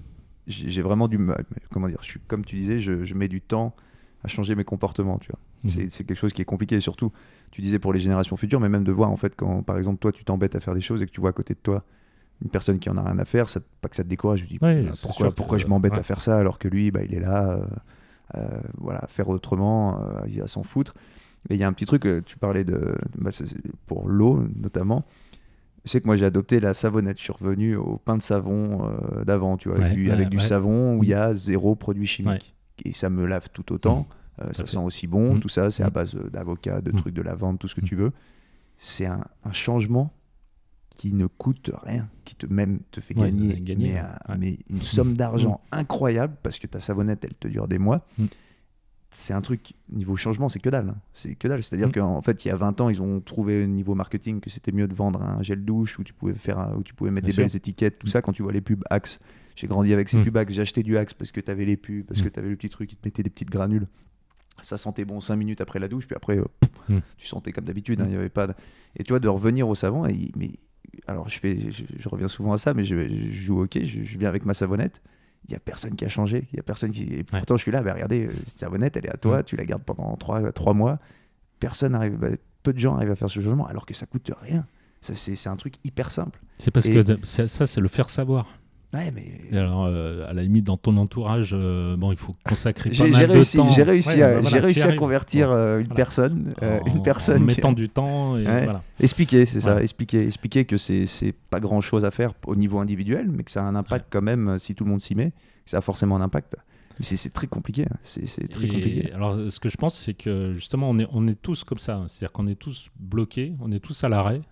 J'ai vraiment du mal. Comment dire je suis, Comme tu disais, je, je mets du temps à changer mes comportements, tu vois. Mhm. C'est- C'est quelque chose qui est compliqué, et surtout, tu disais pour les générations futures, mais même de voir, en fait, quand par exemple, toi, tu t'embêtes à faire des choses et que tu vois à côté de toi une personne qui en a rien à faire, ça, pas que ça te décourage, je dis Ouais, c'est pourquoi, que- pourquoi je m'embête ouais. à faire ça alors que lui, bah, il est là, euh, euh, voilà, à faire autrement, euh, va s'en foutre. Et il y a un petit truc, euh, tu parlais de, bah, pour l'eau notamment. Je sais que moi j'ai adopté la savonnette. Je suis revenu au pain de savon euh, d'avant, tu vois, avec du, ouais, avec du ouais. savon où il y a zéro produit chimique. Et ça me lave tout autant. Euh, à ça sent aussi bon, Mm. tout ça. C'est à Mm. base euh, d'avocat, de trucs, de lavande, tout ce que tu veux. C'est un, un changement qui ne coûte rien, qui te même te fait gagner, gagner, mais, un- mais une somme d'argent incroyable parce que ta savonnette, elle te dure des mois. C'est un truc, niveau changement, c'est que dalle. hein. C'est que dalle. C'est-à-dire Mm. qu'en fait, il y a 20 ans, ils ont trouvé au niveau marketing que c'était mieux de vendre un gel douche où tu pouvais, faire où tu pouvais mettre Bien des sûr. belles étiquettes, tout Mm. ça. Quand tu vois les pubs Axe, j'ai grandi avec ces Mm. pubs Axe. J'ai acheté du Axe parce que tu avais les pubs, parce Mm. que tu avais le petit truc qui te mettait des petites granules. Ça sentait bon 5 minutes après la douche, puis après, euh, Mm. tu sentais comme d'habitude. hein, il y avait pas de- Et tu vois, de revenir au savon, et, mais alors je, fais, je, je reviens souvent à ça, mais je, je joue au hockey, je, je viens avec ma savonnette. Il n'y a personne qui a changé. Il y a personne qui. Et pourtant, je suis là. Bah, regardez, euh, cette savonnette, elle est à toi. Mm. Tu la gardes pendant 3, trois mois. Personne arrive. bah, peu de gens arrivent à faire ce changement, alors que ça coûte rien. Ça, c'est un truc hyper simple. C'est parce Et- que ça, c'est le faire savoir. Ouais, mais. Et alors, euh, à la limite, dans ton entourage, euh, bon, il faut consacrer pas mal j'ai de réussi, temps. j'ai réussi, Ouais, à, bah voilà, réussi convertir euh, une voilà. personne, En- une personne. En qui- mettant du temps. Et Ouais. voilà. Expliquer, c'est ça, expliquer, expliquer que c'est pas grand chose à faire au niveau individuel, mais que ça a un impact quand même si tout le monde s'y met, ça a forcément un impact. Mais c'est- très compliqué, hein. c'est c'est très Et compliqué. alors, ce que je pense, c'est que justement, on est, on est tous comme ça. C'est-à-dire qu'on est tous bloqués, on est tous à l'arrêt.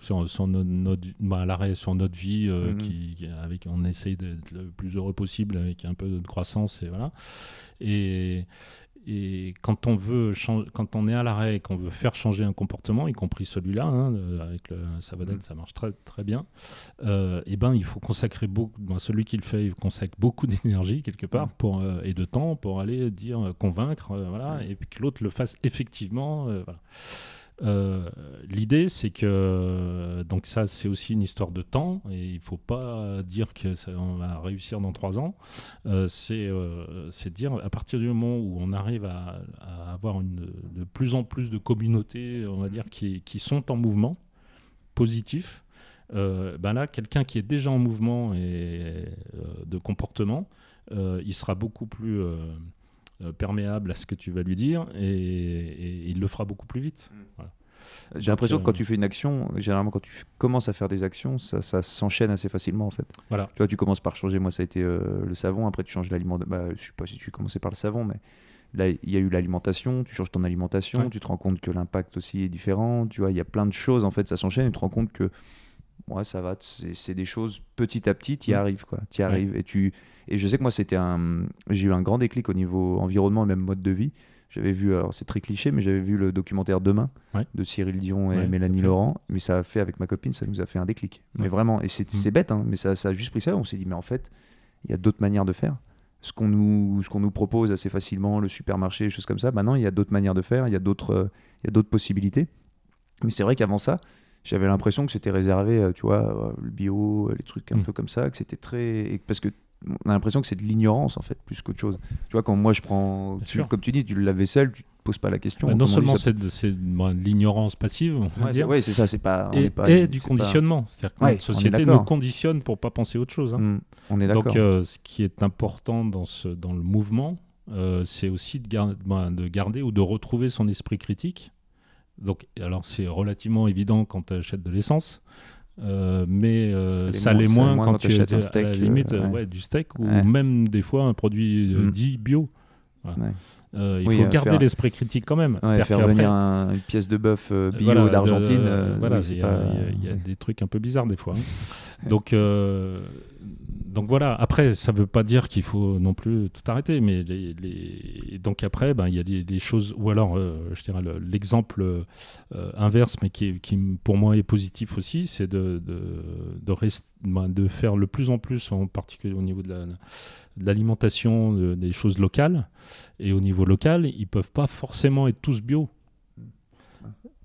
Sur, sur notre, notre- bah, l'arrêt sur notre vie, euh, Mhm. qui, qui- avec, on essaye d'être le plus heureux possible avec un peu de croissance et voilà. Et, et quand on veut quand on est à l'arrêt et qu'on veut faire changer un comportement, y compris celui-là, hein, avec le savonnette, Mhm. ça marche très très bien. euh, et ben, il faut consacrer beaucoup. ben, celui qui le fait, il consacre beaucoup d'énergie quelque part Mhm. pour euh, et de temps pour aller dire euh, convaincre, euh, voilà, et puis que l'autre le fasse effectivement. euh, voilà. Euh, L'idée, c'est que donc ça, c'est aussi une histoire de temps, et il faut pas dire que ça, on va réussir dans trois ans. Euh, c'est euh, dire à partir du moment où on arrive à, à avoir une, de plus en plus de communautés, on va dire, qui, qui sont en mouvement positif. ben là, quelqu'un qui est déjà en mouvement et de comportement, il sera beaucoup plus euh, euh, perméable à ce que tu vas lui dire et, et il le fera beaucoup plus vite. Voilà. J'ai l'impression euh, que quand tu fais une action, généralement quand tu commences à faire des actions, ça, ça s'enchaîne assez facilement en fait. Voilà. Tu vois, tu commences par changer, moi ça a été euh, le savon, après tu changes l'aliment, bah, je sais pas si tu commençais par le savon, mais là il y a eu l'alimentation, tu changes ton alimentation, Ouais. tu te rends compte que l'impact aussi est différent, tu vois, il y a plein de choses en fait, ça s'enchaîne, et tu te rends compte que ouais, ça va, c'est des choses petit à petit, tu y Mm. arrives quoi, tu y Ouais. arrives. Et, tu, et je sais que moi c'était un, j'ai eu un grand déclic au niveau environnement et même mode de vie. J'avais vu, alors c'est très cliché, mais j'avais vu le documentaire Demain Ouais. de Cyril Dion et Ouais, Mélanie. Laurent, mais ça a fait avec ma copine, ça nous a fait un déclic. Mais vraiment, et c'est Mm. c'est bête, hein, mais ça, ça a juste pris ça. On s'est dit, mais en fait, il y a d'autres manières de faire. Ce qu'on nous, qu'on nous propose assez facilement, le supermarché, des choses comme ça, maintenant il y a d'autres manières de faire, il y a d'autres, euh, d'autres possibilités. Mais c'est vrai qu'avant ça, j'avais l'impression que c'était réservé, euh, tu vois, euh, le bio, euh, les trucs un Mm. peu comme ça, que c'était très. et parce que on a l'impression que c'est de l'ignorance en fait, plus qu'autre chose. Tu vois, quand moi je prends, tu- sûr. comme tu dis, tu le lave-vaisselle, tu te poses pas la question. Bah, non seulement ça- c'est de, c'est de- l'ignorance passive, on Ouais, c'est dire, ouais, c'est ça, c'est pas. on et, est pas- et du pas- conditionnement. C'est-à-dire que Ouais, notre société nous conditionne pour pas penser autre chose. hein. Mm, on est d'accord. Donc, euh, ce qui est important dans, ce, dans le mouvement, euh, c'est aussi de, gar- ben, de garder ou de retrouver son esprit critique. Donc, alors, c'est relativement évident quand tu achètes de l'essence, euh, mais euh, Ça l'est moins- moins quand, quand tu t'achètes un à steak, la euh, limite euh, ouais. ouais, du steak ou Ouais. même des fois un produit euh, Mm. dit bio. il faut garder l'esprit critique quand même. Faire venir une pièce de bœuf bio d'Argentine. il y a, des trucs un peu bizarres des fois. Hein. Donc, donc voilà, après, ça ne veut pas dire qu'il faut non plus tout arrêter, mais donc après, ben, il y a des, choses, ou alors, euh, je dirais, l'exemple euh, inverse, mais qui, pour moi est positif aussi, c'est ben, de, faire le plus en plus, en particulier au niveau de l'alimentation, des choses locales. Et au niveau local, ils ne peuvent pas forcément être tous bio.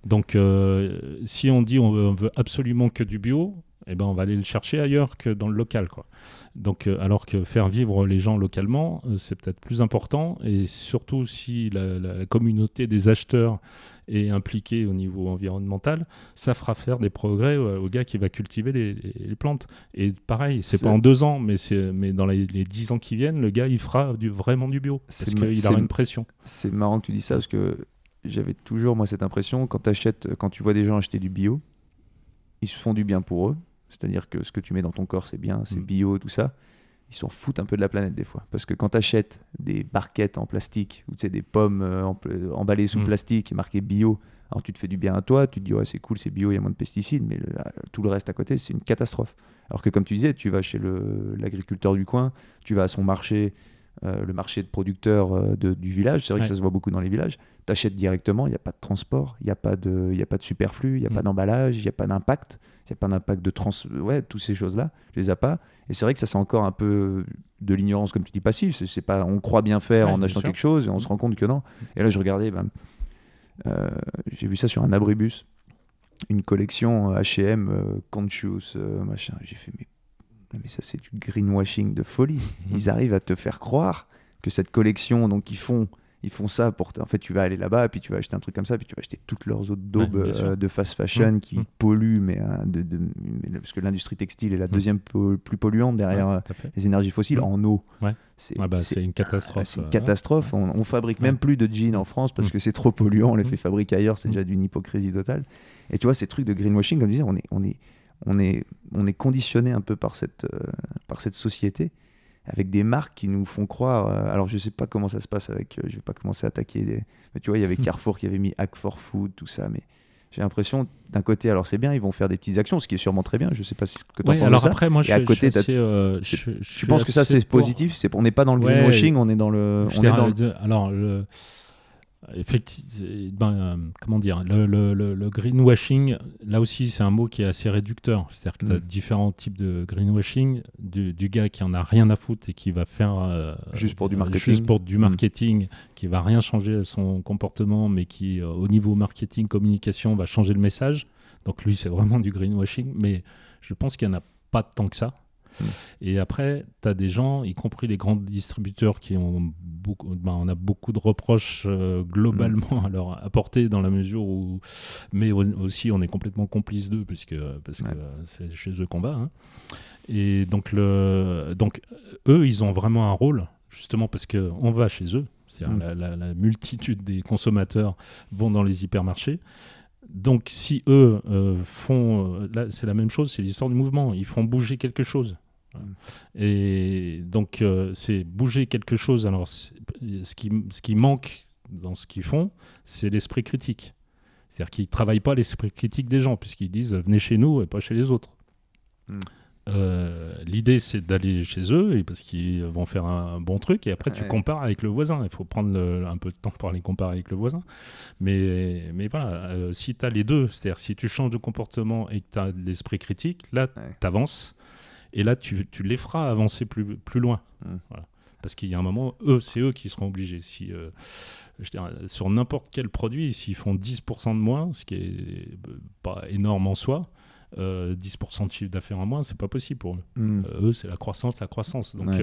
Donc, euh, si on dit on veut absolument que du bio, eh ben, on va aller le chercher ailleurs que dans le local. Quoi. Donc, euh, alors que faire vivre les gens localement, euh, c'est peut-être plus important. Et surtout si la, communauté des acheteurs est impliquée au niveau environnemental, ça fera faire des progrès au, gars qui va cultiver les, plantes. Et pareil, c'est pas en deux ans, mais, mais dans les, dix ans qui viennent, le gars, il fera du, vraiment du bio. Parce qu'il aura une pression. C'est marrant que tu dis ça, parce que j'avais toujours, moi, cette impression, quand, achètes, quand tu vois des gens acheter du bio, ils se font du bien pour eux c'est-à-dire que ce que tu mets dans ton corps, c'est bien, c'est mm. bio, tout ça. Ils s'en foutent un peu de la planète des fois. Parce que quand tu achètes des barquettes en plastique, ou des pommes euh, emballées sous mm. plastique et marquées bio, alors tu te fais du bien à toi, tu te dis ouais, c'est cool, c'est bio, il y a moins de pesticides, mais tout le reste à côté, c'est une catastrophe. Alors que comme tu disais, tu vas chez l'agriculteur du coin, tu vas à son marché, euh, le marché de producteurs euh, du village, c'est vrai que ça se voit beaucoup dans les villages, tu achètes directement, il n'y a pas de transport, il n'y a, pas de, a pas de superflu, il n'y a pas mm. d'emballage, il n'y a pas d'impact il n'y a pas d'impact de trans. Ouais, toutes ces choses-là, je les ai pas. Et c'est vrai que ça, c'est encore un peu de l'ignorance, comme tu dis, passive. C'est, pas, on croit bien faire en achetant quelque chose et on se rend compte que non. Et là, je regardais, ben, euh, j'ai vu ça sur un abribus, une collection HM, euh, Conscious, euh, machin. J'ai fait, mais, mais ça, c'est du greenwashing de folie. Ils arrivent à te faire croire que cette collection, donc, ils font ils font ça pour. En fait, tu vas aller là-bas, puis tu vas acheter un truc comme ça, puis tu vas acheter toutes leurs autres daubes euh, de fast fashion mmh. qui mmh. polluent, mais, hein, de, parce que l'industrie textile est la mmh. deuxième plus polluante derrière euh, les énergies fossiles en eau. Ouais. Ah bah, c'est une catastrophe. C'est une catastrophe. On, on, fabrique même plus de jeans en France parce que c'est trop polluant. On les fait fabriquer ailleurs. C'est déjà d'une hypocrisie totale. Et tu vois, ces trucs de greenwashing, comme je disais, on est, on est, on est, on est conditionné un peu par cette, euh, par cette société avec des marques qui nous font croire. Euh, alors, je sais pas comment ça se passe avec. Euh, je vais pas commencer à attaquer. Des, mais tu vois, il y avait hmm. Carrefour qui avait mis Hack for Food, tout ça. Mais j'ai l'impression, d'un côté, alors c'est bien, ils vont faire des petites actions, ce qui est sûrement très bien. Je sais pas ce que tu en penses. Alors ça. après, moi, je, à côté, euh, je, pense que ça, c'est positif. C'est, on n'est pas dans le greenwashing, on est dans le. On est dans Alors, le Effectivement, euh, comment dire, le, greenwashing, là aussi, c'est un mot qui est assez réducteur. C'est-à-dire que tu as mm. différents types de greenwashing, du, gars qui en a rien à foutre et qui va faire. Euh, juste pour du marketing. Juste pour du mm. marketing, qui va rien changer à son comportement, mais qui, euh, au niveau marketing, communication, va changer le message. Donc lui, c'est vraiment du greenwashing, mais je pense qu'il n'y en a pas tant que ça. Mm. Et après, tu as des gens, y compris les grands distributeurs, qui ont beaucoup, ben, on a beaucoup de reproches euh, globalement mm. à leur apporter dans la mesure où. Mais aussi, on est complètement complice d'eux, puisque, parce que c'est chez eux qu'on va. Hein. Et donc, le, donc, eux, ils ont vraiment un rôle, justement parce qu'on va chez eux. Mm. La, la, multitude des consommateurs vont dans les hypermarchés. Donc, si eux euh, font, euh, là, c'est la même chose, c'est l'histoire du mouvement. Ils font bouger quelque chose. Et donc, euh, c'est bouger quelque chose. Alors, ce qui, ce qui manque dans ce qu'ils font, c'est l'esprit critique. C'est-à-dire qu'ils ne travaillent pas l'esprit critique des gens, puisqu'ils disent venez chez nous et pas chez les autres. Hmm. Euh, l'idée, c'est d'aller chez eux et parce qu'ils vont faire un, bon truc et après tu compares avec le voisin. Il faut prendre un peu de temps pour aller comparer avec le voisin. Mais, mais voilà, euh, si tu as les deux, c'est-à-dire si tu changes de comportement et que tu as l'esprit critique, là, tu avances et là, tu, tu, les feras avancer plus, plus loin. Mmh. Parce qu'il y a un moment, eux, c'est eux qui seront obligés. Si, euh, je sur n'importe quel produit, s'ils font 10% de moins, ce qui est euh, pas énorme en soi, 10% euh, de chiffre d'affaires en moins, c'est pas possible pour eux. Mmh. eux, c'est la croissance, la croissance. Donc,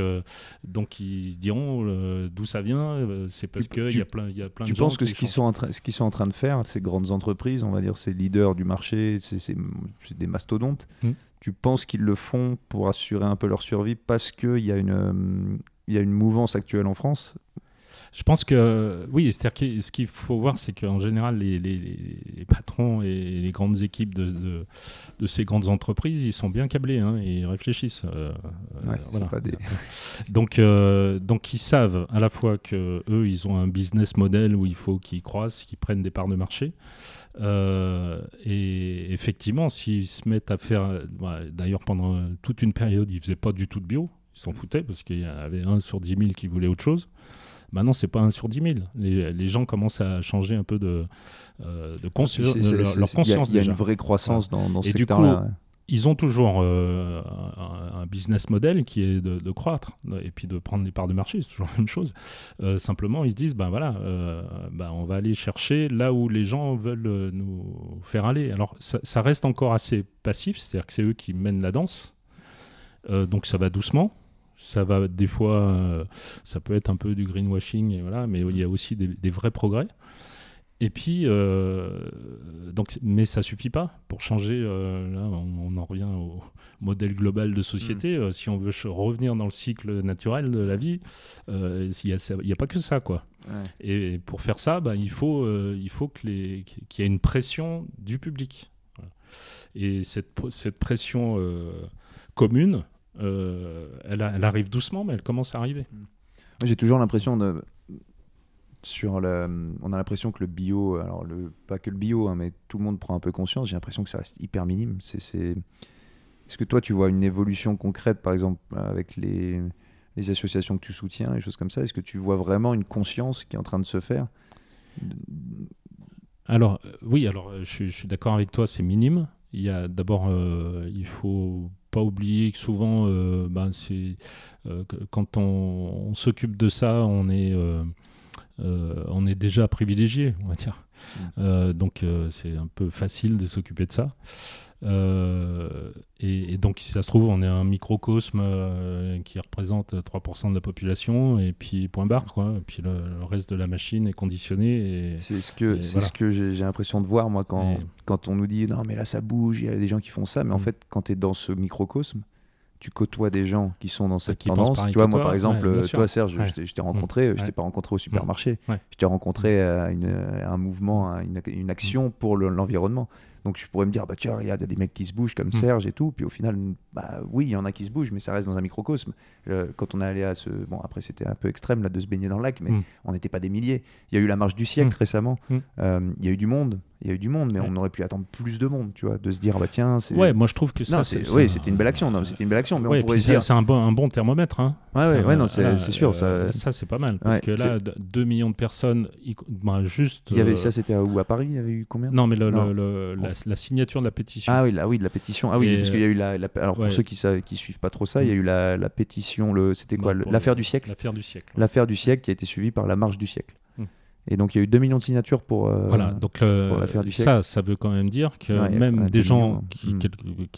donc ils diront d'où ça vient. c'est parce qu'il y a plein, y a plein tu de penses que ce qu'ils sont, en ce qu'ils sont en train de faire, ces grandes entreprises, on va dire ces leaders du marché, c'est des mastodontes. Mmh tu penses qu'ils le font pour assurer un peu leur survie parce qu'il y, a une, euh, il y a une mouvance actuelle en France Je pense que oui, c'est-à-dire ce qu'il faut voir, c'est qu'en général, les, les, patrons et les grandes équipes de, de, ces grandes entreprises, ils sont bien câblés, hein, et ils réfléchissent. Euh, voilà. pas des... donc, euh, donc ils savent à la fois que eux, ils ont un business model où il faut qu'ils croissent, qu'ils prennent des parts de marché. Euh, et effectivement, s'ils se mettent à faire, d'ailleurs pendant toute une période, ils faisaient pas du tout de bio, ils s'en foutaient parce qu'il y avait un sur 10 000 qui voulait autre chose. Maintenant, c'est pas un sur 10 000. Les, les, gens commencent à changer un peu de, euh, de conscience, leur, conscience. Il y, a une vraie croissance dans, dans ce secteur-là ils ont toujours euh, un, business model qui est de, croître et puis de prendre des parts de marché, c'est toujours la même chose. Euh, simplement, ils se disent, ben voilà, euh, ben on va aller chercher là où les gens veulent nous faire aller. Alors, ça, reste encore assez passif, c'est-à-dire que c'est eux qui mènent la danse, donc ça va doucement. Ça va des fois, ça peut être un peu du greenwashing, et voilà, mais il y a aussi des vrais progrès. Et puis, euh, donc, mais ça suffit pas pour changer. Euh, là, on, en revient au modèle global de société. Mm. Euh, si on veut revenir dans le cycle naturel de la vie, il n'y a, pas que ça, quoi. Et, pour faire ça, bah, il faut, il faut que les, qu'il y ait une pression du public. Et cette, cette pression commune, elle, elle, arrive doucement, mais elle commence à arriver. J'ai toujours l'impression de sur le, on a l'impression que le bio, alors le, pas que le bio, hein, mais tout le monde prend un peu conscience. J'ai l'impression que ça reste hyper minime. C'est, est-ce que toi, tu vois une évolution concrète, par exemple, avec les, les associations que tu soutiens, et choses comme ça? Est-ce que tu vois vraiment une conscience qui est en train de se faire? Alors, euh, oui, alors euh, je, suis d'accord avec toi, c'est minime. Il y a d'abord, euh, il faut pas oublier que souvent, ben c'est, quand on, on, s'occupe de ça, on est euh, on est déjà privilégié, on va dire. Mm. Euh, donc euh, c'est un peu facile de s'occuper de ça. Et, donc, si ça se trouve, on est un microcosme qui représente 3% de la population, et puis point barre, quoi. Et puis le, reste de la machine est conditionné. C'est ce que, ce que j'ai l'impression de voir, moi, quand, quand on nous dit non, mais là ça bouge, il y a des gens qui font ça, mais en mm. fait, quand tu es dans ce microcosme, tu côtoies des gens qui sont dans cette tendance. Tu vois, moi, par exemple, toi, Serge, je t'ai rencontré, je t'ai pas rencontré au supermarché. Je t'ai rencontré à, un mouvement, à une, action pour l'environnement. Donc je pourrais me dire, bah tiens, il y a des mecs qui se bougent comme Serge et tout. Puis au final, bah oui, il y en a qui se bougent, mais ça reste dans un microcosme. Euh, quand on est allé à ce. Bon, après, c'était un peu extrême là, de se baigner dans le lac, mais on n'était pas des milliers. Il y a eu la marche du siècle récemment. Euh, il y a eu du monde il y a eu du monde, mais on aurait pu attendre plus de monde, tu vois, de se dire, bah tiens, c'est. Ouais, moi je trouve que ça. c'est, oui, c'était une belle action, non, c'était une belle action, mais on pourrait dire. C'est un bon, un bon thermomètre, hein. Ouais, ouais, non, c'est, sûr. ça, ça c'est pas mal, parce que là, 2 millions de personnes, bah, juste. Il y avait, Ça, c'était où À Paris Il y avait eu combien? Non, mais le, le, la, signature de la pétition. Ah oui, la, oui de la pétition. Ah oui, parce qu'il y a eu la. alors pour ceux qui, savent, qui suivent pas trop ça, il y a eu la, la pétition, le, c'était quoi L'affaire du siècle? L'affaire du siècle. L'affaire du siècle qui a été suivie par la marche du siècle. Et donc il y a eu 2 millions de signatures pour, euh, voilà, donc, du ça, ça veut quand même dire que même des gens, qui, hmm.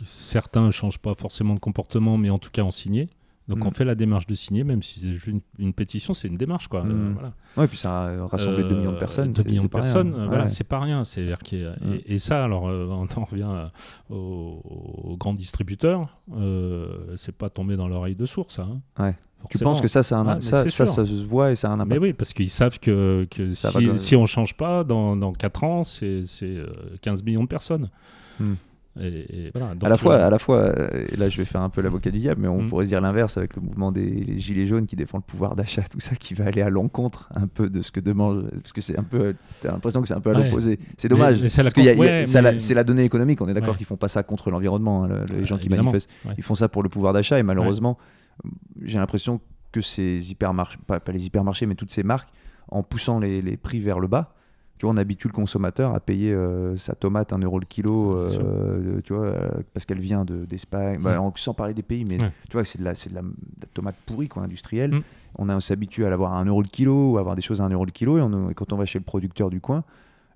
certains ne changent pas forcément de comportement, mais en tout cas ont signé. Donc mm. on fait la démarche de signer, même si c'est une, une, pétition, c'est une démarche quoi. Mm. voilà. Ouais, et puis ça a rassemblé 2 millions de personnes. 2 millions de personnes, voilà, c'est pas rien. C'est et, et, ça, alors euh, on en revient aux, grands distributeurs, euh, c'est pas tombé dans l'oreille de source. Hein. Ouais. Tu penses que ça, ça, un, ça, ça, ça, se voit et ça a un impact Mais oui, parce qu'ils savent que, que si, si, on change pas, dans, dans 4 ans, c'est 15 euh, millions de personnes. Et, à la fois, euh, à la fois, euh, et là je vais faire un peu l'avocat du diable, mais on mm. pourrait dire l'inverse avec le mouvement des gilets jaunes qui défend le pouvoir d'achat, tout ça, qui va aller à l'encontre un peu de ce que demande, parce que c'est un peu, t'as l'impression que c'est un peu à l'opposé. C'est dommage. c'est la, donnée économique. On est d'accord qu'ils font pas ça contre l'environnement, hein, les gens qui manifestent. Ils font ça pour le pouvoir d'achat et malheureusement, j'ai l'impression que ces hypermarchés, pas, pas, les hypermarchés, mais toutes ces marques, en poussant les, les prix vers le bas, tu vois, on habitue le consommateur à payer euh, sa tomate 1 euro le kilo, euh, tu vois, euh, parce qu'elle vient d'Espagne, bah, mm. sans parler des pays, mais tu vois, c'est de, la, de, la, tomate pourrie, quoi, industrielle. Mm. On, s'habitue à l'avoir à 1 euro le kilo ou à avoir des choses à 1 euro le kilo, et, quand on va chez le producteur du coin,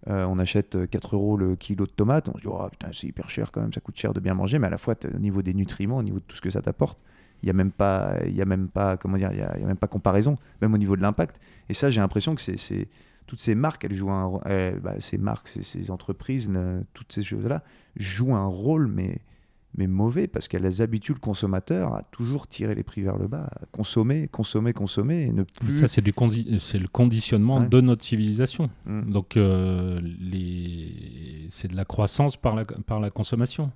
on achète 4 euros le kilo de tomate, on se dit, oh putain, c'est hyper cher quand même, ça coûte cher de bien manger, mais à la fois, au niveau des nutriments, au niveau de tout ce que ça t'apporte, il n'y a même pas, il y a même pas, comment dire, il y a, y a, même pas comparaison, même au niveau de l'impact. Et ça, j'ai l'impression que c'est toutes ces marques, elles jouent un, bah, ces marques, ces, entreprises, toutes ces choses-là jouent un rôle, mais mais mauvais parce qu'elles habituent le consommateur à toujours tirer les prix vers le bas, à consommer, consommer, consommer et ne plus. Ça, c'est, du condi- le conditionnement Ouais. de notre civilisation. Mm. Donc, euh, les... c'est de la croissance par la, par la consommation.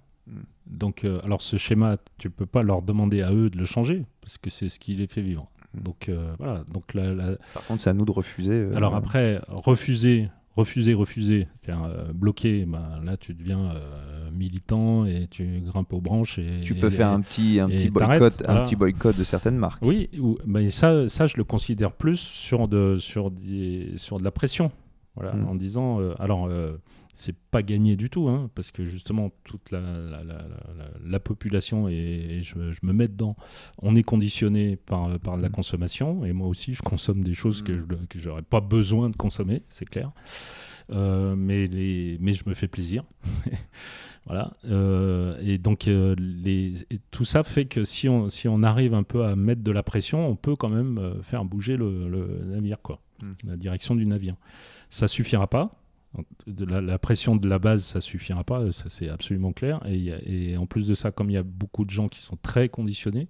Donc, euh, alors ce schéma, tu peux pas leur demander à eux de le changer parce que c'est ce qui les fait vivre. Mm. Donc, euh, voilà. Donc, la- la, Par contre, c'est à nous de refuser. euh, Alors après, refuser, refuser, refuser, c'est-à-dire euh, bloquer, ben, là tu deviens militant et tu grimpes aux branches. Et, tu peux et- faire un petit, un et petit boycott, un petit boycott de certaines marques. Oui, ou, ça, ça je le considère plus sur de, sur des, sur de la pression. Voilà, Mm. en disant, alors c'est pas gagné du tout, hein, parce que justement toute la, la, la- la- la population et, et je, je me mets dedans, on est conditionné par, par la Mm. consommation et moi aussi je consomme des choses que Mm. je que j'aurais pas besoin de consommer, c'est clair. Euh, mais, les, mais je me fais plaisir. voilà. Euh, et donc, euh, les, et tout ça fait que si on, si on arrive un peu à mettre de la pression, on peut quand même faire bouger le, le navire, quoi. Mm. La direction du navire. Ça suffira pas. De la, la pression de la base, ça suffira pas, ça c'est absolument clair. Et, il y a- et en plus de ça, comme il y a beaucoup de gens qui sont très conditionnés,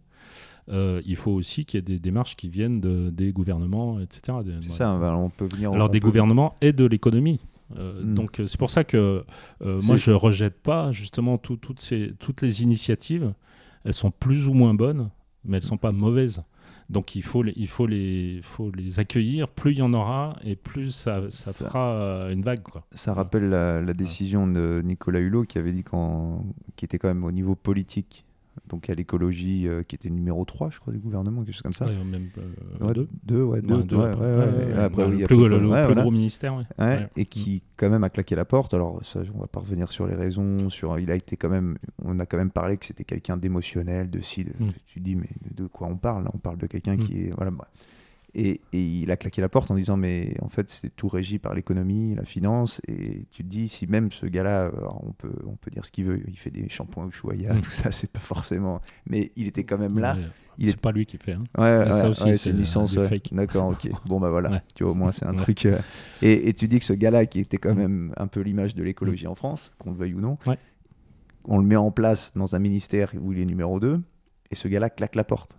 euh, il faut aussi qu'il y ait des démarches qui viennent de- des gouvernements, etc. C'est ça, on peut venir. Alors des peut- gouvernements et de l'économie. Euh, Mm. Donc euh, c'est pour ça que euh, moi je rejette pas justement tout- toutes, ces, toutes les initiatives. Elles sont plus ou moins bonnes, mais elles sont pas mauvaises. Donc il faut les, il faut les, faut les accueillir. Plus il y en aura et plus ça, ça, Ça- fera euh, une vague. Quoi. Ça rappelle la, la décision de Nicolas Hulot qui avait dit qu'en, qui était quand même au niveau politique, donc à l'écologie, euh, qui était numéro 3, je crois, du gouvernement, quelque chose comme ça. Ouais, même euh, Ouais, deux. deux, ouais, deux, Ouais, deux ouais, après. ouais, après, oui, le plus, le- le plus voilà. gros ministère. ouais. Ouais, Ouais. et qui quand même a claqué la porte. Alors ça, on va pas revenir sur les raisons. Sur, il a été quand même, on a quand même parlé que c'était quelqu'un d'émotionnel, de si. de- Mm. Tu dis mais de, de quoi on parle là? On parle de quelqu'un Mm. qui est voilà. bref. Et, et il a claqué la porte en disant mais en fait c'est tout régi par l'économie, la finance. Et tu te dis si même ce gars-là, on peut on peut dire ce qu'il veut, il fait des shampoings Ushuaïa, Mm. tout ça, c'est pas forcément. Mais il était quand même là. Ouais, il c'est est- pas lui qui fait. hein. Ouais, ça aussi, c'est une licence. D'accord, ok. Bon, bah voilà. Tu vois, au moins, c'est un truc. euh, Et, et tu dis que ce gars-là, qui était quand même un peu l'image de l'écologie en France, qu'on le veuille ou non, Mm. On le met en place dans un ministère où il est numéro 2, et ce gars-là claque la porte.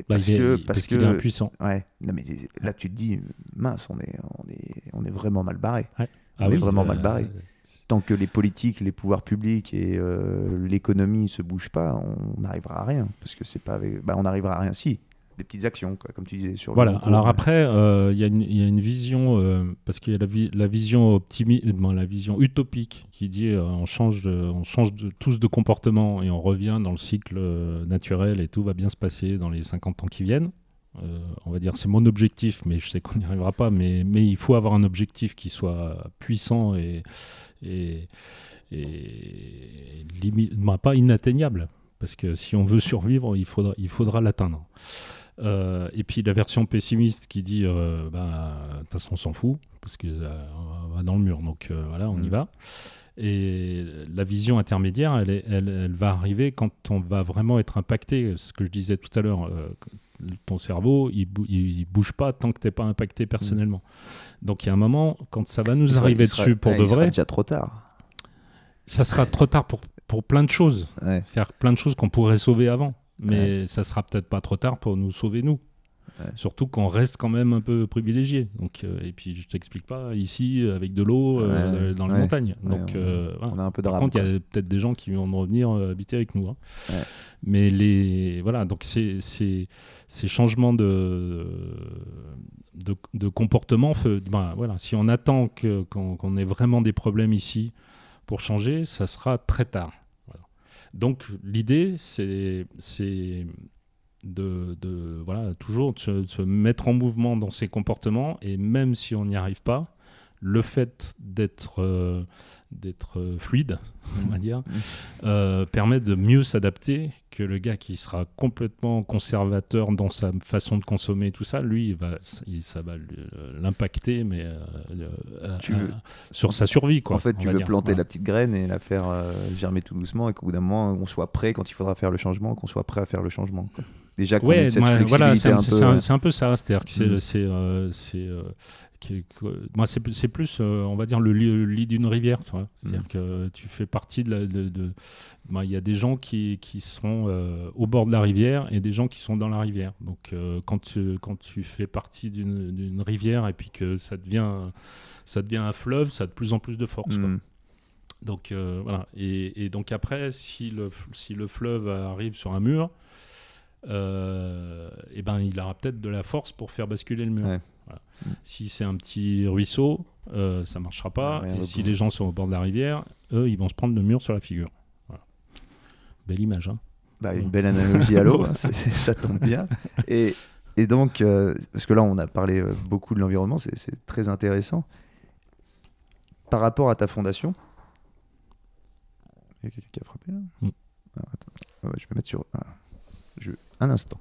Bah, parce que. parce Parce qu'il que est impuissant. Ouais, non, mais là, tu te dis, mince, on est, on est, on est vraiment mal barré. Ah On est vraiment euh, mal barré. Tant que les politiques, les pouvoirs publics et euh, l'économie se bougent pas, on n'arrivera à rien. Parce que c'est pas avec... bah, on n'arrivera à rien. Si, des petites actions, quoi, comme tu disais sur Voilà. Alors mais- après, euh, il y, a une- il y a une vision euh, parce qu'il y a la, vi- la vision optimi- euh, bon, la vision utopique qui dit euh, on change, de, on change de, tous de comportement et on revient dans le cycle euh, naturel et tout va bien se passer dans les 50 ans qui viennent. Euh, on va dire c'est mon objectif, mais je sais qu'on n'y arrivera pas. Mais, mais il faut avoir un objectif qui soit puissant et, et, et bah, pas inatteignable. Parce que si on veut survivre, il faudra, il faudra l'atteindre. Euh, et puis la version pessimiste qui dit euh, bah, de toute façon on s'en fout parce que euh, va dans le mur. Donc euh, voilà on y Mm. va. Et la vision intermédiaire elle, est- elle, elle va arriver quand on va vraiment être impacté. Ce que je disais tout à l'heure ton cerveau il, bou- il, bouge pas tant que t'es pas impacté personnellement. Donc il y a un moment quand ça va nous Il sera- arriver sera- dessus pour ouais, de il sera vrai déjà trop tard. ça sera trop tard pour, pour plein de choses. Ouais. c'est-à-dire plein de choses qu'on pourrait sauver avant, mais ça sera peut-être pas trop tard pour nous sauver nous. Ouais. Surtout qu'on reste quand même un peu privilégié. Donc, euh, et puis je t'explique pas ici avec de l'eau euh, Ouais, dans les ouais. montagnes. Ouais, Donc on- euh, voilà. On a un peu de Par contre, il y a peut-être des gens qui vont revenir habiter avec nous. hein. Ouais. Mais les voilà, donc c'est- ces changements de de, de comportement, ben, voilà, si on attend qu'on ait vraiment des problèmes ici pour changer, ça sera très tard. Donc l'idée, c'est de, de voilà toujours de se, de se mettre en mouvement dans ses comportements. Et même si on n'y arrive pas, le fait d'être euh, d'être euh, fluide, on va dire, euh, permet de mieux s'adapter que le gars qui sera complètement conservateur dans sa façon de consommer tout ça. Lui, il- ça va l'impacter, mais euh, Tu veux- sur sa survie. Quoi, en fait, tu veux dire. planter la petite graine et la faire euh, germer tout doucement et qu'au bout d'un moment, on soit prêt quand il faudra faire le changement, qu'on soit prêt à faire le changement. quoi. Déjà qu'on Ouais, ait cette voilà, flexibilité c'est un, un c'est peu. un- c'est un peu ça. C'est-à-dire que c'est, c'est, euh, c'est, euh, moi, c'est plus, c'est plus, euh, on va dire, le lit, le lit d'une rivière. tu vois. C'est-à-dire Mm. que tu fais partie de la. de- de- moi, Il y a des gens qui, qui sont euh, au bord de la rivière et des gens qui sont dans la rivière. Donc, euh, quand, tu, quand tu fais partie d'une, rivière et puis que ça devient, ça devient un fleuve, ça a de plus en plus de force. quoi. Mm. Donc euh, voilà. Et, et donc après, si le, si le fleuve arrive sur un mur, euh, eh ben, il aura peut-être de la force pour faire basculer le mur. Ouais. Voilà. Mm. Si c'est un petit ruisseau, euh, ça marchera pas. Ouais, et si les gens sont au bord de la rivière, eux, ils vont se prendre le mur sur la figure. Voilà. Belle image. Hein Bah, une belle analogie à l'eau, hein, ça tombe bien. Et, et donc, euh, parce que là, on a parlé euh, beaucoup de l'environnement, c'est très intéressant. Par rapport à ta fondation, il y a quelqu'un qui a frappé là? Mm. Ah, attends. Ah ouais, Je vais mettre sur. ah, je- Un instant.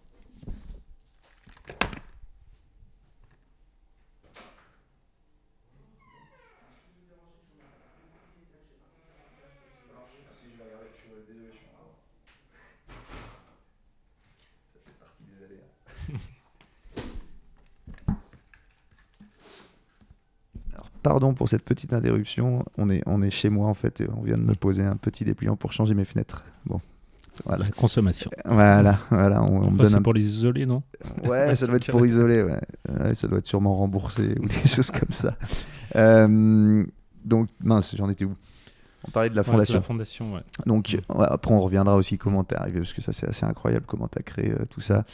Pardon pour cette petite interruption. On est, on est chez moi en fait et on vient de me poser un petit dépliant pour changer mes fenêtres. Bon, voilà. La consommation. Voilà, voilà. On, on Enfin, donne c'est un pour les isoler, non Ouais, ça doit être pour isoler, ouais. Ouais, ça doit être sûrement remboursé ou des choses comme ça. Euh, donc, mince, j'en étais où? On parlait de la Ouais, fondation. La fondation, ouais. Donc, ouais, après, on reviendra aussi comment t'es arrivé, parce que ça, c'est assez incroyable comment t'as créé euh, tout ça.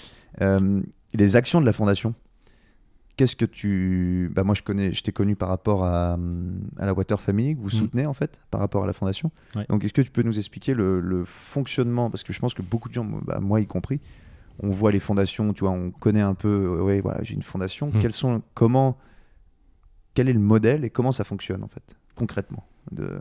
Euh, les actions de la fondation, qu'est-ce que tu. Bah, moi, je, connais, je t'ai connu par rapport à, à la Water Family, que vous Mhm. soutenez, en fait, par rapport à la fondation. Ouais. Donc, est-ce que tu peux nous expliquer le, le fonctionnement? Parce que je pense que beaucoup de gens, bah, moi y compris, on voit les fondations, tu vois, on connaît un peu, euh, ouais, voilà, j'ai une fondation. Quels sont, comment, quel est le modèle et comment ça fonctionne, en fait, concrètement? De...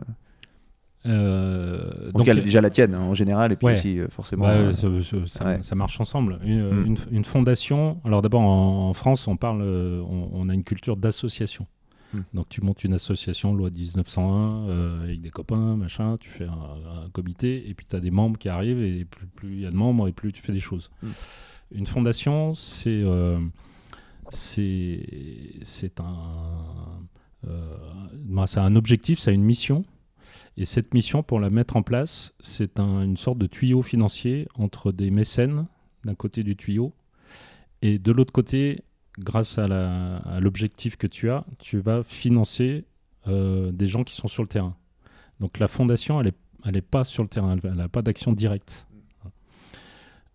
Euh, Donc, y a déjà la tienne hein, en général, et puis Ouais. aussi euh, forcément. Ouais, euh, ça, ça- ça- ouais. ça marche ensemble. Une, Mm. une- une fondation, alors d'abord en, en France, on parle, on, on a une culture d'association. Mm. Donc tu montes une association, loi 1901, euh, avec des copains, machin, tu fais un, un comité, et puis tu as des membres qui arrivent, et plus il y a de membres, et plus tu fais des choses. Mm. Une fondation, c'est c'est c'est un, bah, c'est un objectif, c'est une mission. Et cette mission, pour la mettre en place, c'est un- une sorte de tuyau financier entre des mécènes d'un côté du tuyau et de l'autre côté, grâce à l'objectif que tu as, tu vas financer euh, des gens qui sont sur le terrain. Donc la fondation, elle n'est pas sur le terrain, elle n'a pas d'action directe.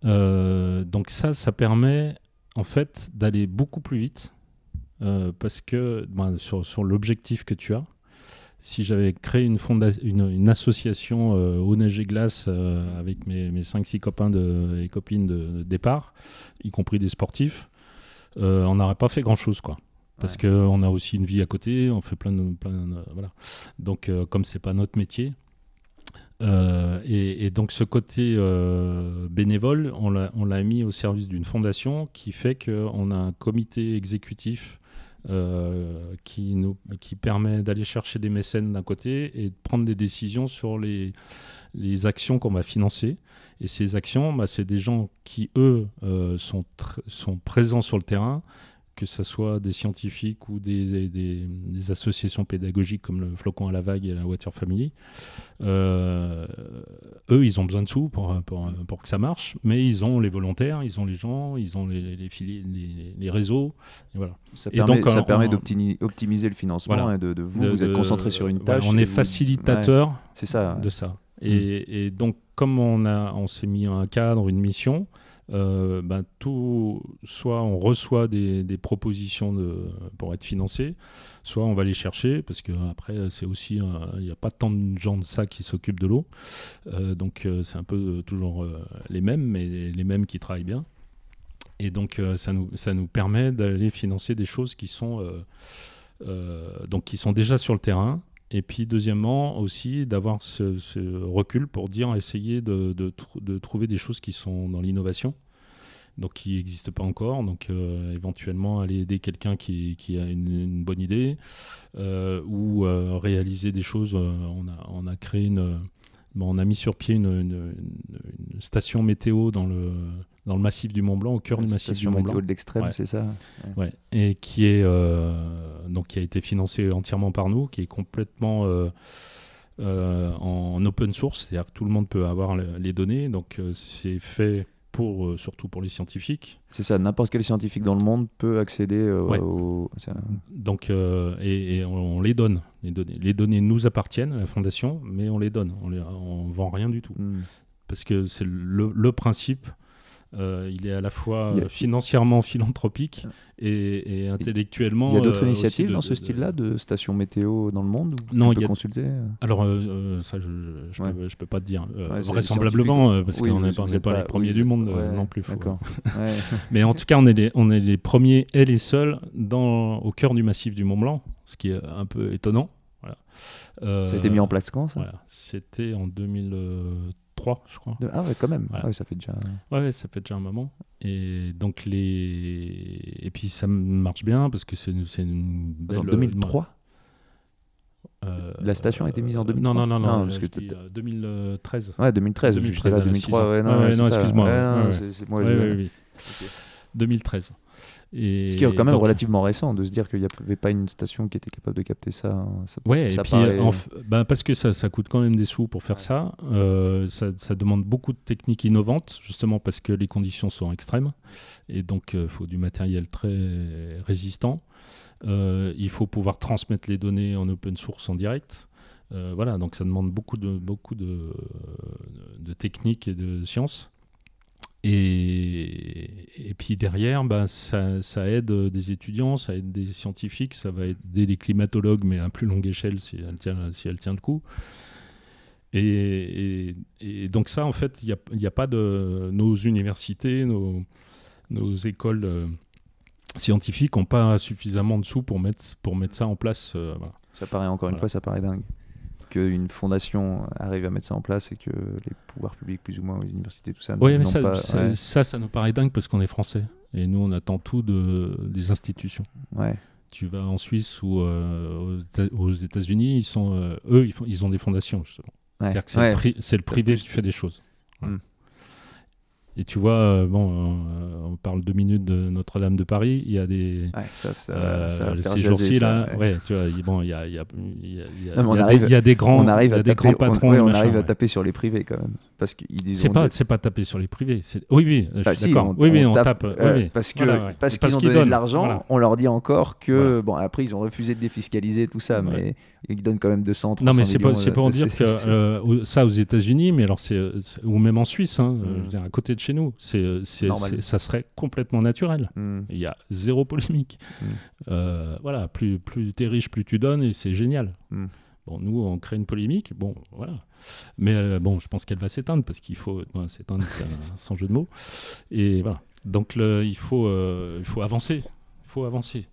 Euh, donc ça, ça permet en fait d'aller beaucoup plus vite euh, parce que ben, sur l'objectif que tu as, si j'avais créé une, une, une association euh, au neige et glace euh, avec mes, mes 5-6 copains de, et copines de, de départ, y compris des sportifs, euh, on n'aurait pas fait grand-chose. quoi. Parce Ouais. qu'on a aussi une vie à côté, on fait plein de... Plein de- voilà. Donc euh, comme c'est pas notre métier, et, et donc ce côté bénévole, on l'a on l'a mis au service d'une fondation qui fait qu'on a un comité exécutif euh, qui, nous, qui permet d'aller chercher des mécènes d'un côté et de prendre des décisions sur les, les actions qu'on va financer. Et ces actions, bah, c'est des gens qui, eux, euh, sont, sont présents sur le terrain, que ce soit des scientifiques ou des, des- des associations pédagogiques comme le Flocon à la Vague et la Water Family. Euh, eux, ils ont besoin de sous pour, pour, pour que ça marche, mais ils ont les volontaires, ils ont les gens, ils ont les, les, fili- les- les réseaux. Et voilà. Ça Et permet, donc, ça en- permet en- d'optimi- optimiser le financement Voilà. et de, de vous, De- vous êtes concentré sur une voilà, tâche. on est vous- facilitateur Ouais, c'est ça. de ça. Et, et donc, comme on, a, on s'est mis un cadre, une mission, euh, ben, tout, soit on reçoit des, propositions pour être financé, soit on va les chercher, parce que après c'est aussi, il n'y a pas tant de gens de ça qui s'occupent de l'eau. Euh, donc, euh, c'est un peu toujours les mêmes, mais les mêmes qui travaillent bien. Et donc, ça, nous, ça nous permet d'aller financer des choses qui sont, donc, qui sont déjà sur le terrain. Et puis, deuxièmement, aussi d'avoir ce, recul pour dire, essayer de, de tr- de trouver des choses qui sont dans l'innovation, donc qui n'existent pas encore. Donc, euh, éventuellement, aller aider quelqu'un qui, a une, bonne idée euh, ou euh, réaliser des choses. On, a, on a créé une bon, on a mis sur pied une, une- une- une station météo dans le, dans le massif du Mont Blanc, au cœur du massif du Station Mont météo Blanc. de l'extrême, Ouais. c'est ça Ouais, et qui est euh, donc qui a été financé entièrement par nous, qui est complètement euh, euh, en open source, c'est-à-dire que tout le monde peut avoir le- les données. Donc c'est fait pour euh, surtout pour les scientifiques. C'est ça, n'importe quel scientifique dans le monde peut accéder euh, Ouais. au. Donc euh, et, et on, on les donne les données. Les données nous appartiennent à la fondation, mais on les donne. On, on vend rien du tout Hmm. parce que c'est le, le principe. Euh, il est à la fois a- euh, financièrement philanthropique et, et intellectuellement. Il y a d'autres euh, initiatives de- dans ce style-là de stations météo dans le monde où Non, il y a- consulter Alors, euh, ça, je Ouais. peux, pas te dire. Ouais, vraisemblablement, parce Oui, qu'on n'est pas, les premiers oui, du monde ouais, non plus. faut-. Mais en tout cas, on est les, on est les premiers et les seuls dans, au cœur du massif du Mont Blanc, ce qui est un peu étonnant. Voilà. Ça a été mis en place quand ça? Voilà. C'était en 2003, je crois. De- Ah ouais, quand même. Voilà. Ah ouais, ça fait déjà. Ouais, ça fait déjà un moment. Et donc les et puis ça marche bien parce que c'est une, belle. Attends, 2003 euh, La station a été mise en euh, 2003? Non, non, non, non, Non, parce que dis, t'as- euh, 2013. Ouais, 2013. 2013, J'étais là, elle a 2003. six ans. Ouais, non, Ouais, non, excuse-moi, Ouais, ouais, non, ouais. c'est- c'est moi. Ouais, je- ouais, oui. Ok. 2013. Et Ce qui est quand même donc- relativement récent de se dire qu'il n'y avait pas une station qui était capable de capter ça. hein. Ça- Ouais, ça et puis paraît- en f- parce que ça, ça coûte quand même des sous pour faire ça. euh, ça. Ça demande beaucoup de techniques innovantes, justement parce que les conditions sont extrêmes. Et donc, il faut du matériel très résistant. Euh, il faut pouvoir transmettre les données en open source en direct. Euh, voilà, donc ça demande beaucoup de, beaucoup de, de techniques et de sciences. Et, et puis derrière, ben, ça, ça aide des étudiants, ça aide des scientifiques, ça va aider les climatologues, mais à plus longue échelle si elle tient, si elle tient le coup. Et, et- et donc ça, en fait, il n'y a, y a pas de... Nos universités, nos, nos écoles euh, scientifiques n'ont pas suffisamment de sous pour mettre, pour mettre ça en place. euh, voilà. Ça paraît encore une fois, ça paraît dingue. Qu'une fondation arrive à mettre ça en place et que les pouvoirs publics, plus ou moins, aux universités, tout ça, Oui, mais ça, pas. ça, ouais, ça, ça nous paraît dingue parce qu'on est français. Et nous, on attend tout de, des institutions. ouais. Tu vas en Suisse ou euh, aux Éta- aux États-Unis, ils sont, euh, eux, ils, font, ils ont des fondations justement. Ouais. C'est-à-dire que c'est le, pri- le privé plus qui fait des choses. Mm. Et tu vois, euh, bon, euh, on parle deux minutes de Notre-Dame de Paris. Il y a des Ouais, ça, ça, euh, ça ces jours-ci là, ouais. ouais, tu vois, il- bon, il y a, il y a- il y a- Non, il y a arrive- des- il y a des grands, on arrive à des taper, grands patrons. on, ouais, on machin, arrive à taper sur les privés quand même. Parce qu'ils C'est pas, c'est pas taper sur les privés. Oui, oui, je Bah suis si, d'accord. Oui, oui, on tape, tape. oui, euh, oui. Parce que Voilà, ouais. parce qu'ils ont donné de donnent, l'argent, voilà. on leur dit encore que Voilà. bon après ils ont refusé de défiscaliser tout ça, Ouais. mais ils donnent quand même 200, 300 Non, mais c'est pas, c'est euh, en dire que euh, ça aux États-Unis, mais alors c'est ou même en Suisse, hein, euh, Mm. dire, à côté de chez nous, c'est ça serait complètement naturel. Hmm. Il y a zéro polémique. Mm. Euh, voilà, plus plus t'es riche, plus tu donnes et c'est génial. Bon, nous on crée une polémique, bon voilà. Mais euh, bon, je pense qu'elle va s'éteindre parce qu'il faut s'éteindre sans jeu de mots. Et voilà. Donc le- il faut euh, il faut avancer, il faut avancer.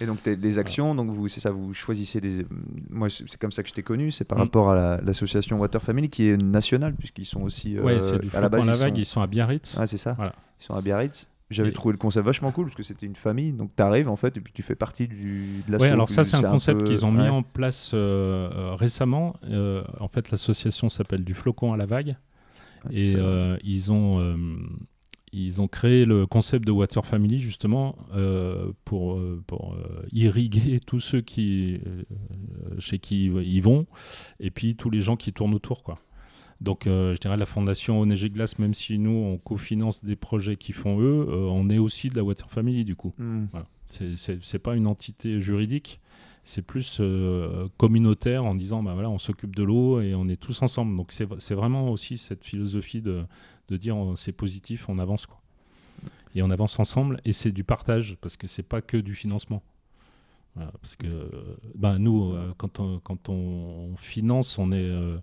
Et donc les actions, donc vous c'est ça, vous choisissez des. Moi c'est comme ça que je t'ai connu, c'est par Mm. rapport à la- l'association Water Family qui est nationale puisqu'ils sont aussi. euh, ouais, c'est du à la base ils sont- Ils sont à Biarritz. Ouais, c'est ça. Voilà. Ils sont à Biarritz. J'avais Et- trouvé le concept vachement cool parce que c'était une famille, donc t'arrives en fait et puis tu fais partie du, de la Oui, alors ça, c'est un concept qu'ils ont mis en place euh, euh, récemment. Euh, en fait, l'association s'appelle Du Flocon à la Vague. Et euh, ils, ont, ils ont créé le concept de Water Family, justement, pour, pour irriguer tous ceux qui, chez qui ils vont, et puis tous les gens qui tournent autour. Quoi. Donc, euh, je dirais la fondation ONG Glace, même si nous, on cofinance des projets qu'ils font eux, euh, on est aussi de la Water Family, du coup. Voilà. C'est- pas une entité juridique, c'est plus euh, communautaire en disant bah voilà, on s'occupe de l'eau et on est tous ensemble. Donc c'est c'est vraiment aussi cette philosophie de, de dire c'est positif, on avance quoi. Et on avance ensemble et c'est du partage parce que c'est pas que du financement. Parce que ben nous, euh, quand, on, finance, on, est, euh,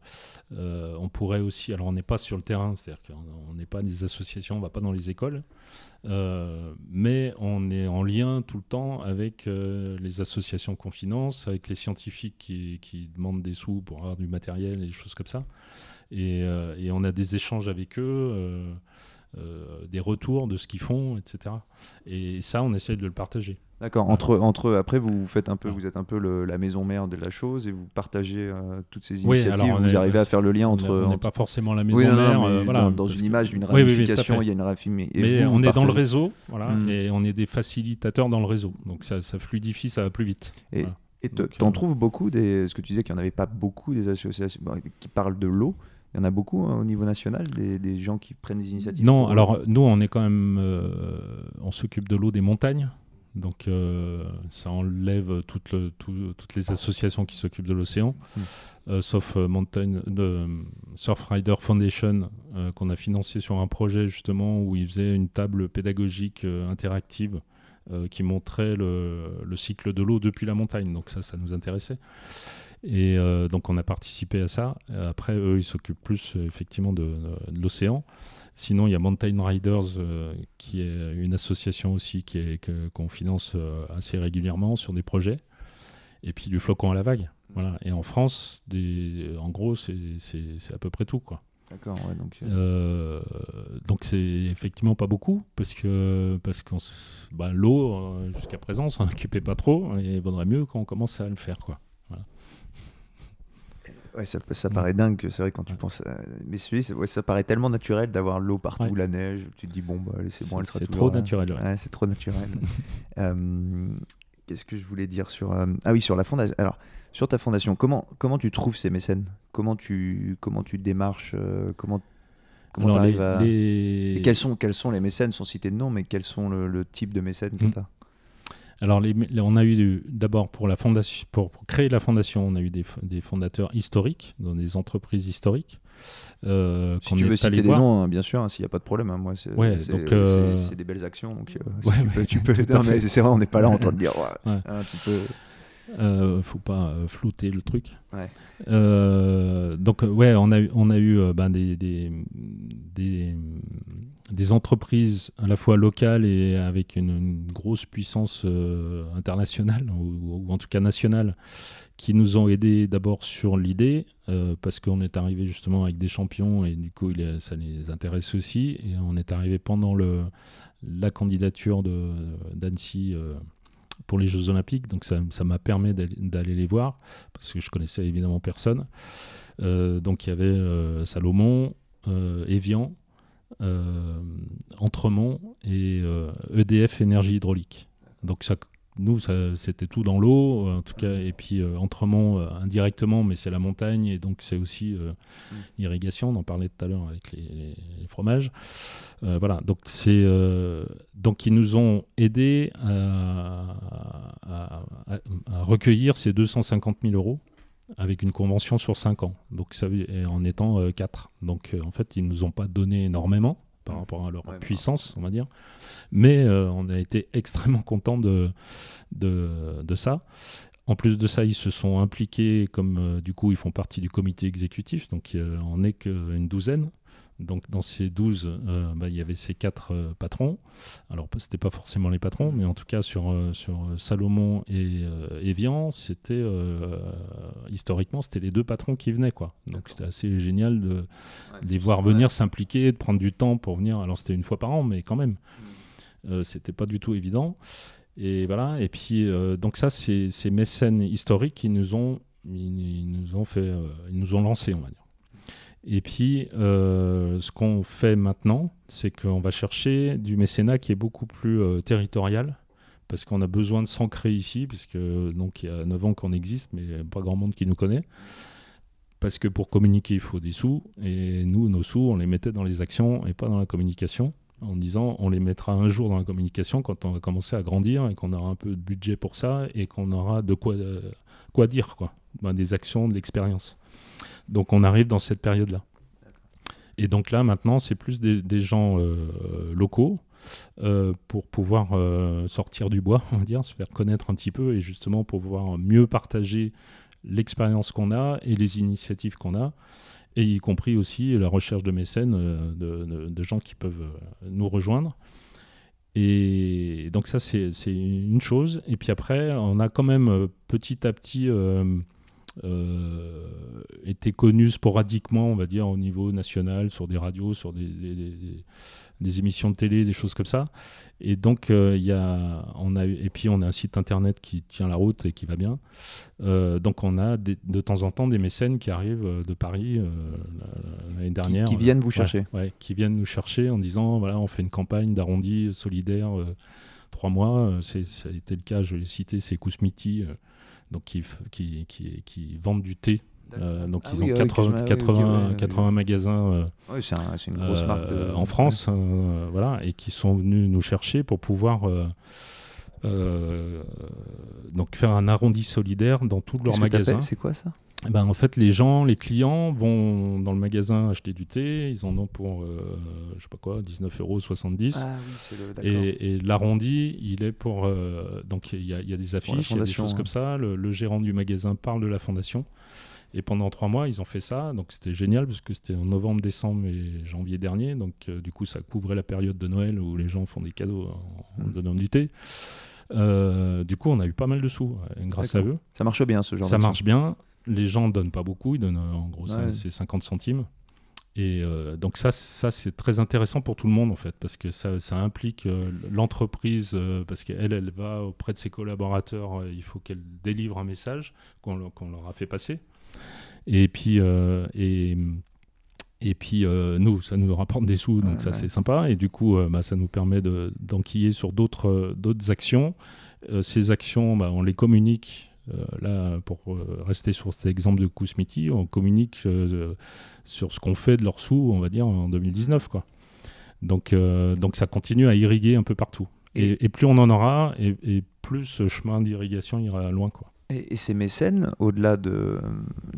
euh, on pourrait aussi. Alors, on n'est pas sur le terrain, c'est-à-dire qu'on n'est pas des associations, on ne va pas dans les écoles, mais on est en lien tout le temps avec les associations qu'on finance, avec les scientifiques qui, demandent des sous pour avoir du matériel et des choses comme ça. Et on a des échanges avec eux. Euh, des retours de ce qu'ils font, etc. Et ça, on essaie de le partager. D'accord. Entre, entre après, vous faites un peu, vous êtes un peu la maison mère de la chose et vous partagez euh, toutes ces initiatives. vous arrivez à faire le lien entre. On n'est pas forcément la maison mère. Euh, voilà, dans, une image d'une ramification, il y a une ramification. Mais on est dans le réseau, voilà, hmm. et on est des facilitateurs dans le réseau. Donc ça, ça fluidifie, ça va plus vite. Et tu en euh, trouves beaucoup des. Ce que tu disais qu'il n'y en avait pas beaucoup des associations qui parlent de l'eau. Il y en a beaucoup hein, au niveau national, des, des, gens qui prennent des initiatives Non, alors nous, on est quand même. on s'occupe de l'eau des montagnes. Donc euh, ça enlève toutes les associations qui s'occupent de l'océan, hmm. euh, sauf euh, Mountain, Surfrider Foundation qu'on a financé sur un projet justement où ils faisaient une table pédagogique interactive qui montrait le, cycle de l'eau depuis la montagne. Donc ça, ça nous intéressait. Et donc on a participé à ça. Après, eux, ils s'occupent plus effectivement de l'océan. Sinon, il y a Mountain Riders, euh, qui est une association aussi qui est, qu'on finance euh, assez régulièrement sur des projets. Et puis du flocon à la vague. Voilà. Et en France, des, en gros, c'est, à peu près tout. Quoi. D'accord, donc. Euh, donc c'est effectivement pas beaucoup, parce que parce qu'on, bah, l'eau, jusqu'à présent, on s'en occupait pas trop, et il vaudrait mieux qu'on commence à le faire. Quoi. Ouais, ça, ça paraît dingue, c'est vrai quand tu penses. Mais celui, ouais, ça paraît tellement naturel d'avoir l'eau partout, la neige. Tu te dis, bon, bah, c'est bon, elle sera C'est trop naturel. Ouais. c'est trop naturel. Euh, qu'est-ce que je voulais dire sur. Euh, ah oui, sur la fondation. Alors, sur ta fondation, comment, comment tu trouves ces mécènes? Comment tu, comment tu démarches euh, Comment Comment tu arrives à... Et quels sont, quels sont les mécènes Sans citer de nom, mais quels sont le, type de mécènes que mm. tu as alors, on a eu d'abord pour la fondation, pour, créer la fondation, on a eu des, fondateurs historiques dans des entreprises historiques. Euh, si tu veux citer des noms, hein, bien sûr, hein, s'il n'y a pas de problème. Hein, moi, euh, c'est des belles actions, donc euh, tu, peux, c'est vrai, on n'est pas là en train de dire. Ouais, tu peux... Euh, faut pas euh, flouter le truc. Euh, donc ouais, on a eu, on a eu ben, des, des, des, entreprises à la fois locales et avec une, grosse puissance internationale ou, en tout cas nationale qui nous ont aidés d'abord sur l'idée parce qu'on est arrivé justement avec des champions et du coup ça les intéresse aussi et on est arrivé pendant le, la candidature d'Annecy pour les Jeux Olympiques. Donc ça, m'a permis d'aller les voir, parce que je connaissais évidemment personne. Euh, donc il y avait euh, Salomon, euh, Evian, Entremont et EDF e Énergie Hydraulique. Donc ça nous, c'était tout dans l'eau, en tout cas, et puis euh, Entremont euh, indirectement, mais c'est la montagne, et donc c'est aussi euh, mm. irrigation, on en parlait tout à l'heure avec les, fromages. voilà, donc c'est donc ils nous ont aidés à, recueillir ces 250 000 euros avec une convention sur 5 ans, donc ça, en étant 4. Donc en fait, ils nous ont pas donné énormément par rapport à leur puissance, on va dire. Mais euh, on a été extrêmement content de, de, ça. En plus de ça, ils se sont impliqués, comme euh, du coup ils font partie du comité exécutif, donc on n'est qu'une douzaine. Donc dans ces 12, euh, bah, il y avait ces quatre euh, patrons. Alors ce n'était pas forcément les patrons, mais en tout cas sur, euh, sur Salomon et Evian, c'était historiquement c'était les deux patrons qui venaient quoi. Donc c'était assez génial de, les voir venir s'impliquer, de prendre du temps pour venir. Alors c'était une fois par an, mais quand même, mm. c'était pas du tout évident. Et voilà. Et puis donc ça, c'est ces mécènes historiques qui nous ont ils nous ont fait, ils nous ont lancé, on va dire. Et puis, euh, ce qu'on fait maintenant, c'est qu'on va chercher du mécénat qui est beaucoup plus euh, territorial, parce qu'on a besoin de s'ancrer ici, puisque donc il y a 9 ans qu'on existe, mais pas grand monde qui nous connaît. Parce que pour communiquer, il faut des sous, et nous, nos sous, on les mettait dans les actions et pas dans la communication, en disant on les mettra un jour dans la communication quand on va commencer à grandir et qu'on aura un peu de budget pour ça et qu'on aura de quoi, euh, quoi dire, quoi. Ben, des actions, de l'expérience. Donc on arrive dans cette période-là. Et donc là, maintenant, c'est plus des, gens euh, locaux euh, pour pouvoir euh, sortir du bois, on va dire, se faire connaître un petit peu et justement pouvoir mieux partager l'expérience qu'on a et les initiatives qu'on a, et y compris aussi la recherche de mécènes, de, gens qui peuvent nous rejoindre. Et donc ça, c'est une chose. Et puis après, on a quand même petit à petit était connu sporadiquement, on va dire, au niveau national, sur des radios, sur des, des émissions de télé, des choses comme ça. Et donc, il y a, on a, et puis on a un site internet qui tient la route et qui va bien. donc, on a de temps en temps des mécènes qui arrivent de Paris l'année dernière. Qui, viennent vous chercher. Ouais, qui viennent nous chercher en disant voilà, on fait une campagne d'arrondi solidaire trois mois. ça a été le cas, je l'ai cité, c'est Kousmiti donc qui, qui, qui, qui, vendent du thé. Euh, donc ah ils ont 80, 80, 80 magasins euh, c'est une grosse marque euh, en France, voilà, et qui sont venus nous chercher pour pouvoir donc faire un arrondi solidaire dans tous leurs magasins. C'est quoi ça? Ben, en fait, les gens, les clients vont dans le magasin acheter du thé. Ils en ont pour, euh, je sais pas quoi, 19,70 euros. Ah, oui, et, et l'arrondi, il est pour. Euh, donc, il y, a des affiches, il y a des choses comme ça. Le, gérant du magasin parle de la fondation. Et pendant trois mois, ils ont fait ça. Donc, c'était génial parce que c'était en novembre, décembre et janvier dernier. Donc, euh, du coup, ça couvrait la période de Noël où les gens font des cadeaux en, mmh. donnant du thé. du coup, on a eu pas mal de sous grâce à eux. Ça marche bien ce genre Ça marche bien les gens ne donnent pas beaucoup, ils donnent euh, en gros c'est 50 centimes. Et euh, donc ça, ça c'est très intéressant pour tout le monde en fait, parce que ça, ça implique euh, l'entreprise, parce qu'elle, elle va auprès de ses collaborateurs, il faut qu'elle délivre un message qu'on leur a fait passer. Et puis, et, et puis nous, ça nous rapporte des sous, donc ça c'est sympa. Et du coup, bah, ça nous permet d'enquiller sur d'autres actions. ces actions, bah, on les communique là, pour euh, rester sur cet exemple de Kousmiti, on communique euh, sur ce qu'on fait de leurs sous, on va dire, en 2019. Quoi. Donc, donc ça continue à irriguer un peu partout. Et, plus on en aura, et, plus ce chemin d'irrigation ira loin. Quoi. Et, ces mécènes, au-delà de,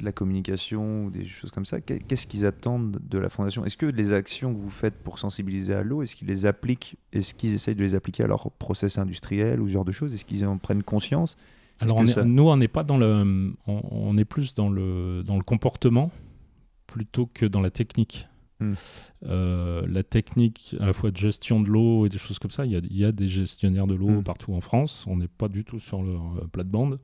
la communication ou des choses comme ça, qu'est-ce qu'ils attendent de la fondation? Est-ce que les actions que vous faites pour sensibiliser à l'eau, est-ce qu'ils les appliquent? Est-ce qu'ils essayent de les appliquer à leur process industriel ou ce genre de choses? Est-ce qu'ils en prennent conscience? Alors, nous, on n'est pas dans le. On, est plus dans le, dans le comportement plutôt que dans la technique. Hmm. Euh, la technique à la fois de gestion de l'eau et des choses comme ça, il y a, des gestionnaires de l'eau hmm. partout en France. On n'est pas du tout sur leur euh, plate-bande.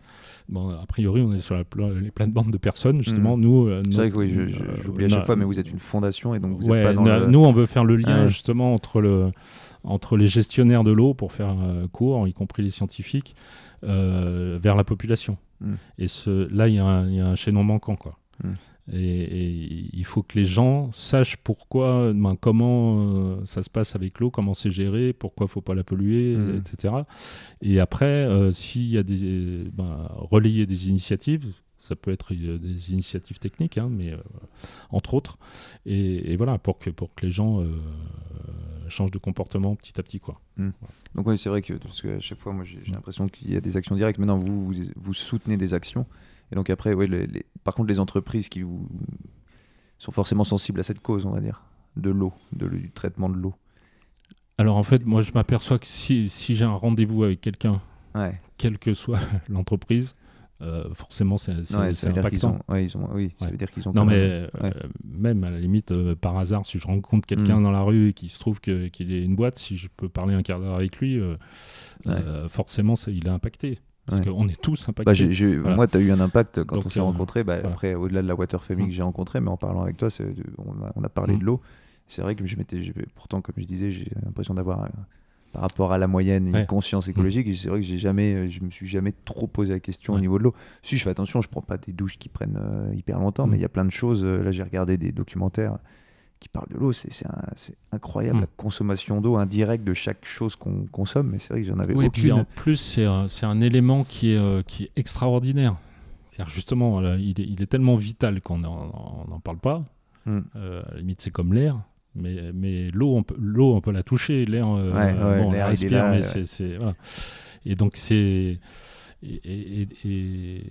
Bon, a priori, on est sur la les plates-bandes de personnes, justement. Hmm. Nous, euh, c'est vrai que oui, j'oublie à chaque fois, mais vous êtes une fondation et donc vous pas dans Nous, on veut faire le lien justement entre, le, entre les gestionnaires de l'eau, pour faire court, y compris les scientifiques, euh, vers la population. Et ce, là, il y, a un chaînon manquant. Quoi. Et, il faut que les gens sachent pourquoi, ben, comment euh, ça se passe avec l'eau, comment c'est géré, pourquoi il ne faut pas la polluer, hmm. etc. Et après, euh, s'il y a des. Ben, relayer des initiatives, ça peut être des initiatives techniques, hein, mais entre autres. Et, voilà, pour que, pour que les gens change de comportement petit à petit. Quoi. Hmm. Donc oui, c'est vrai que, parce que à chaque fois, moi j'ai l'impression qu'il y a des actions directes. Maintenant, vous, vous, soutenez des actions. Et donc après, les, par contre, les entreprises qui sont forcément sensibles à cette cause, on va dire, de l'eau, de, du traitement de l'eau. Alors en fait, moi je m'aperçois que si, si j'ai un rendez-vous avec quelqu'un, ouais. quelle que soit l'entreprise, euh, forcément c'est impactant. oui, ça veut dire qu'ils ont. Non, mais euh, même à la limite, euh, par hasard, si je rencontre quelqu'un mm. dans la rue et qui se trouve qu'il est une boîte, si je peux parler un quart d'heure avec lui, forcément il est impacté. Parce qu'on est tous impactés. Bah, moi, tu as eu un impact quand on s'est rencontrés. Bah, après, au-delà de la Water Family mm. que j'ai rencontré, mais en parlant avec toi, on a, on a parlé mm. de l'eau. C'est vrai que je m'étais. Pourtant, comme je disais, j'ai l'impression d'avoir par rapport à la moyenne, une conscience écologique. Et c'est vrai que jamais, euh, je me suis jamais trop posé la question au niveau de l'eau. Si je fais attention, je prends pas des douches qui prennent euh, hyper longtemps, mais mm. il y a plein de choses. Euh, là, j'ai regardé des documentaires qui parlent de l'eau. C'est incroyable mm. la consommation d'eau indirecte de chaque chose qu'on consomme. Mais c'est vrai que j'en avais oui, aucune. Et puis en plus, c'est un, un, élément qui est, qui est extraordinaire. C'est-à-dire justement, il, est, il, est, tellement vital qu'on n'en parle pas. Mm. à la limite, c'est comme l'air. Mais, mais l'eau, on, peut, on peut la toucher, l'air, euh, bon, on la respire, mais c'est, voilà. Et donc, c'est. Et,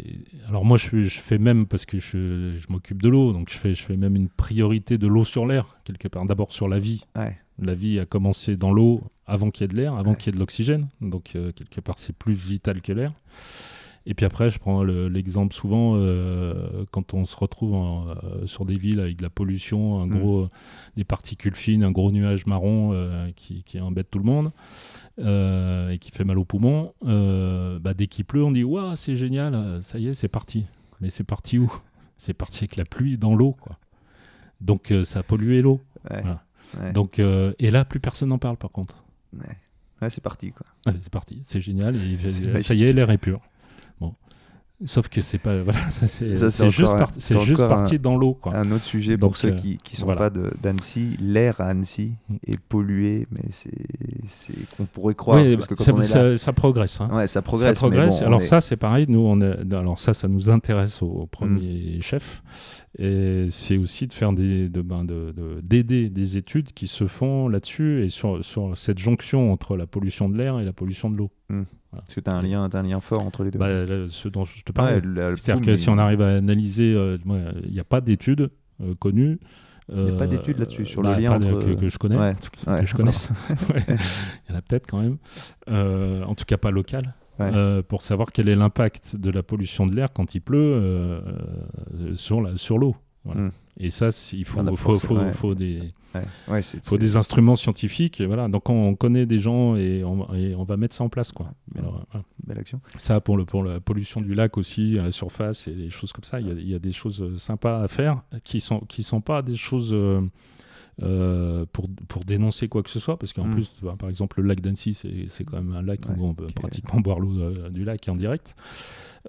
alors moi je, je, fais même parce que je, je, m'occupe de l'eau donc je fais, je fais même une priorité de l'eau sur l'air quelque part. D'abord sur la vie. La vie a commencé dans l'eau avant qu'il y ait de l'air avant qu'il y ait de l'oxygène. Donc euh, quelque part c'est plus vital que l'air. Et puis après, je prends l'exemple souvent euh, quand on se retrouve euh, sur des villes avec de la pollution, un mm. gros, des particules fines, un gros nuage marron qui, embête tout le monde et qui fait mal aux poumons. Bah, dès qu'il pleut, on dit Waouh, c'est génial, ça y est, c'est parti. Mais c'est parti où? C'est parti avec la pluie dans l'eau, quoi. Donc euh, ça a pollué l'eau. Ouais. Voilà. Ouais. Donc euh, et là plus personne n'en parle par contre. Ouais. C'est parti quoi. C'est parti, c'est génial. et ça y est, l'air est pur. Bon, sauf que c'est pas voilà, c'est juste, par- juste parti dans l'eau. Un autre sujet pour Donc, ceux euh, qui qui sont voilà. pas de- d'Annecy, l'air à Annecy Mm. est pollué, mais c'est qu'on pourrait croire parce que bah, quand ça, on est là, ça- ça progresse. hein. ouais, ça progresse. ça mais progresse. bon, on alors est- ça, c'est pareil. Nous, on est, alors ça, ça nous intéresse au, au premier chef, et c'est aussi de faire des, de, ben, de- de- d'aider des études qui se font là-dessus et sur, sur cette jonction entre la pollution de l'air et la pollution de l'eau. Parce que tu as un lien, t'as un lien fort entre les deux. Bah, là, ce dont je te Ouais, parlais. la- le C'est-à-dire que si on arrive à analyser, euh, il n'y a pas d'études euh, connues. Il y a pas euh, d'études là-dessus, sur bah, le lien entre- que, que je connais, Ouais, que ouais, je connaisse. Ouais. Il y en a peut-être quand même. Euh, en tout cas, pas local. Ouais. Euh, pour savoir quel est l'impact de la pollution de l'air quand il pleut euh, sur la sur l'eau. Voilà. Mm. Et ça, il faut, Il y en a faut, faut, forcément, ouais. faut des, Ouais, faut des instruments scientifiques. Et voilà. Donc, on, on connaît des gens et on, et on va mettre ça en place. Quoi. Bien. Alors, voilà. belle action. Ça, pour, le, pour la pollution du lac aussi, à la surface et des choses comme ça, il y a, il y a des choses euh, sympas à faire qui sont, qui sont pas des choses euh, euh, pour, pour dénoncer quoi que ce soit. Parce qu'en Mm. plus, bah, par exemple, le lac d'Annecy, c'est quand même un lac Ouais, où on peut pratiquement boire l'eau euh, du lac en direct.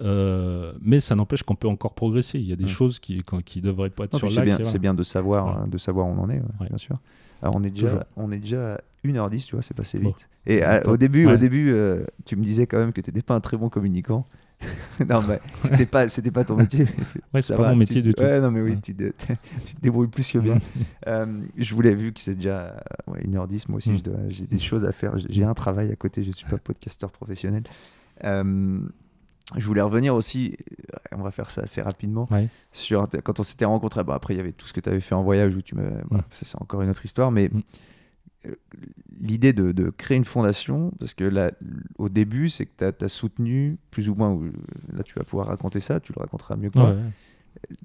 Euh, mais ça n'empêche qu'on peut encore progresser. Il y a des Mm. choses qui ne qui devraient pas être Non, sur le c'est lac. c'est bien de savoir, hein, de savoir où on en est, bien sûr. Alors on est déjà, Toujours. on est déjà à 1h10, tu vois, c'est passé Bon. vite. Et à- au début, au début tu me disais quand même que tu n'étais pas un très bon communicant. non, mais c'était pas, c'était pas ton métier. Ouais, c'est pas va, mon métier tu- du tout. Ouais, non, mais oui, Ouais. tu, te, tu te débrouilles plus que bien. Euh, je voulais, vu que c'est déjà euh, ouais, 1h10, moi aussi, Mm. j'ai des choses à faire. J'ai- un travail à côté, je suis pas podcasteur professionnel. Euh, je voulais revenir aussi, euh, on va faire ça assez rapidement, Ouais. sur quand on s'était rencontrés. Bon, après, il y avait tout ce que tu avais fait en voyage où tu me. ça, c'est encore une autre histoire, mais Mm. Euh, l'idée de, de créer une fondation, parce que là, au début, c'est que tu as, soutenu, plus ou moins, là, tu vas pouvoir raconter ça, tu le raconteras mieux que moi, Ouais,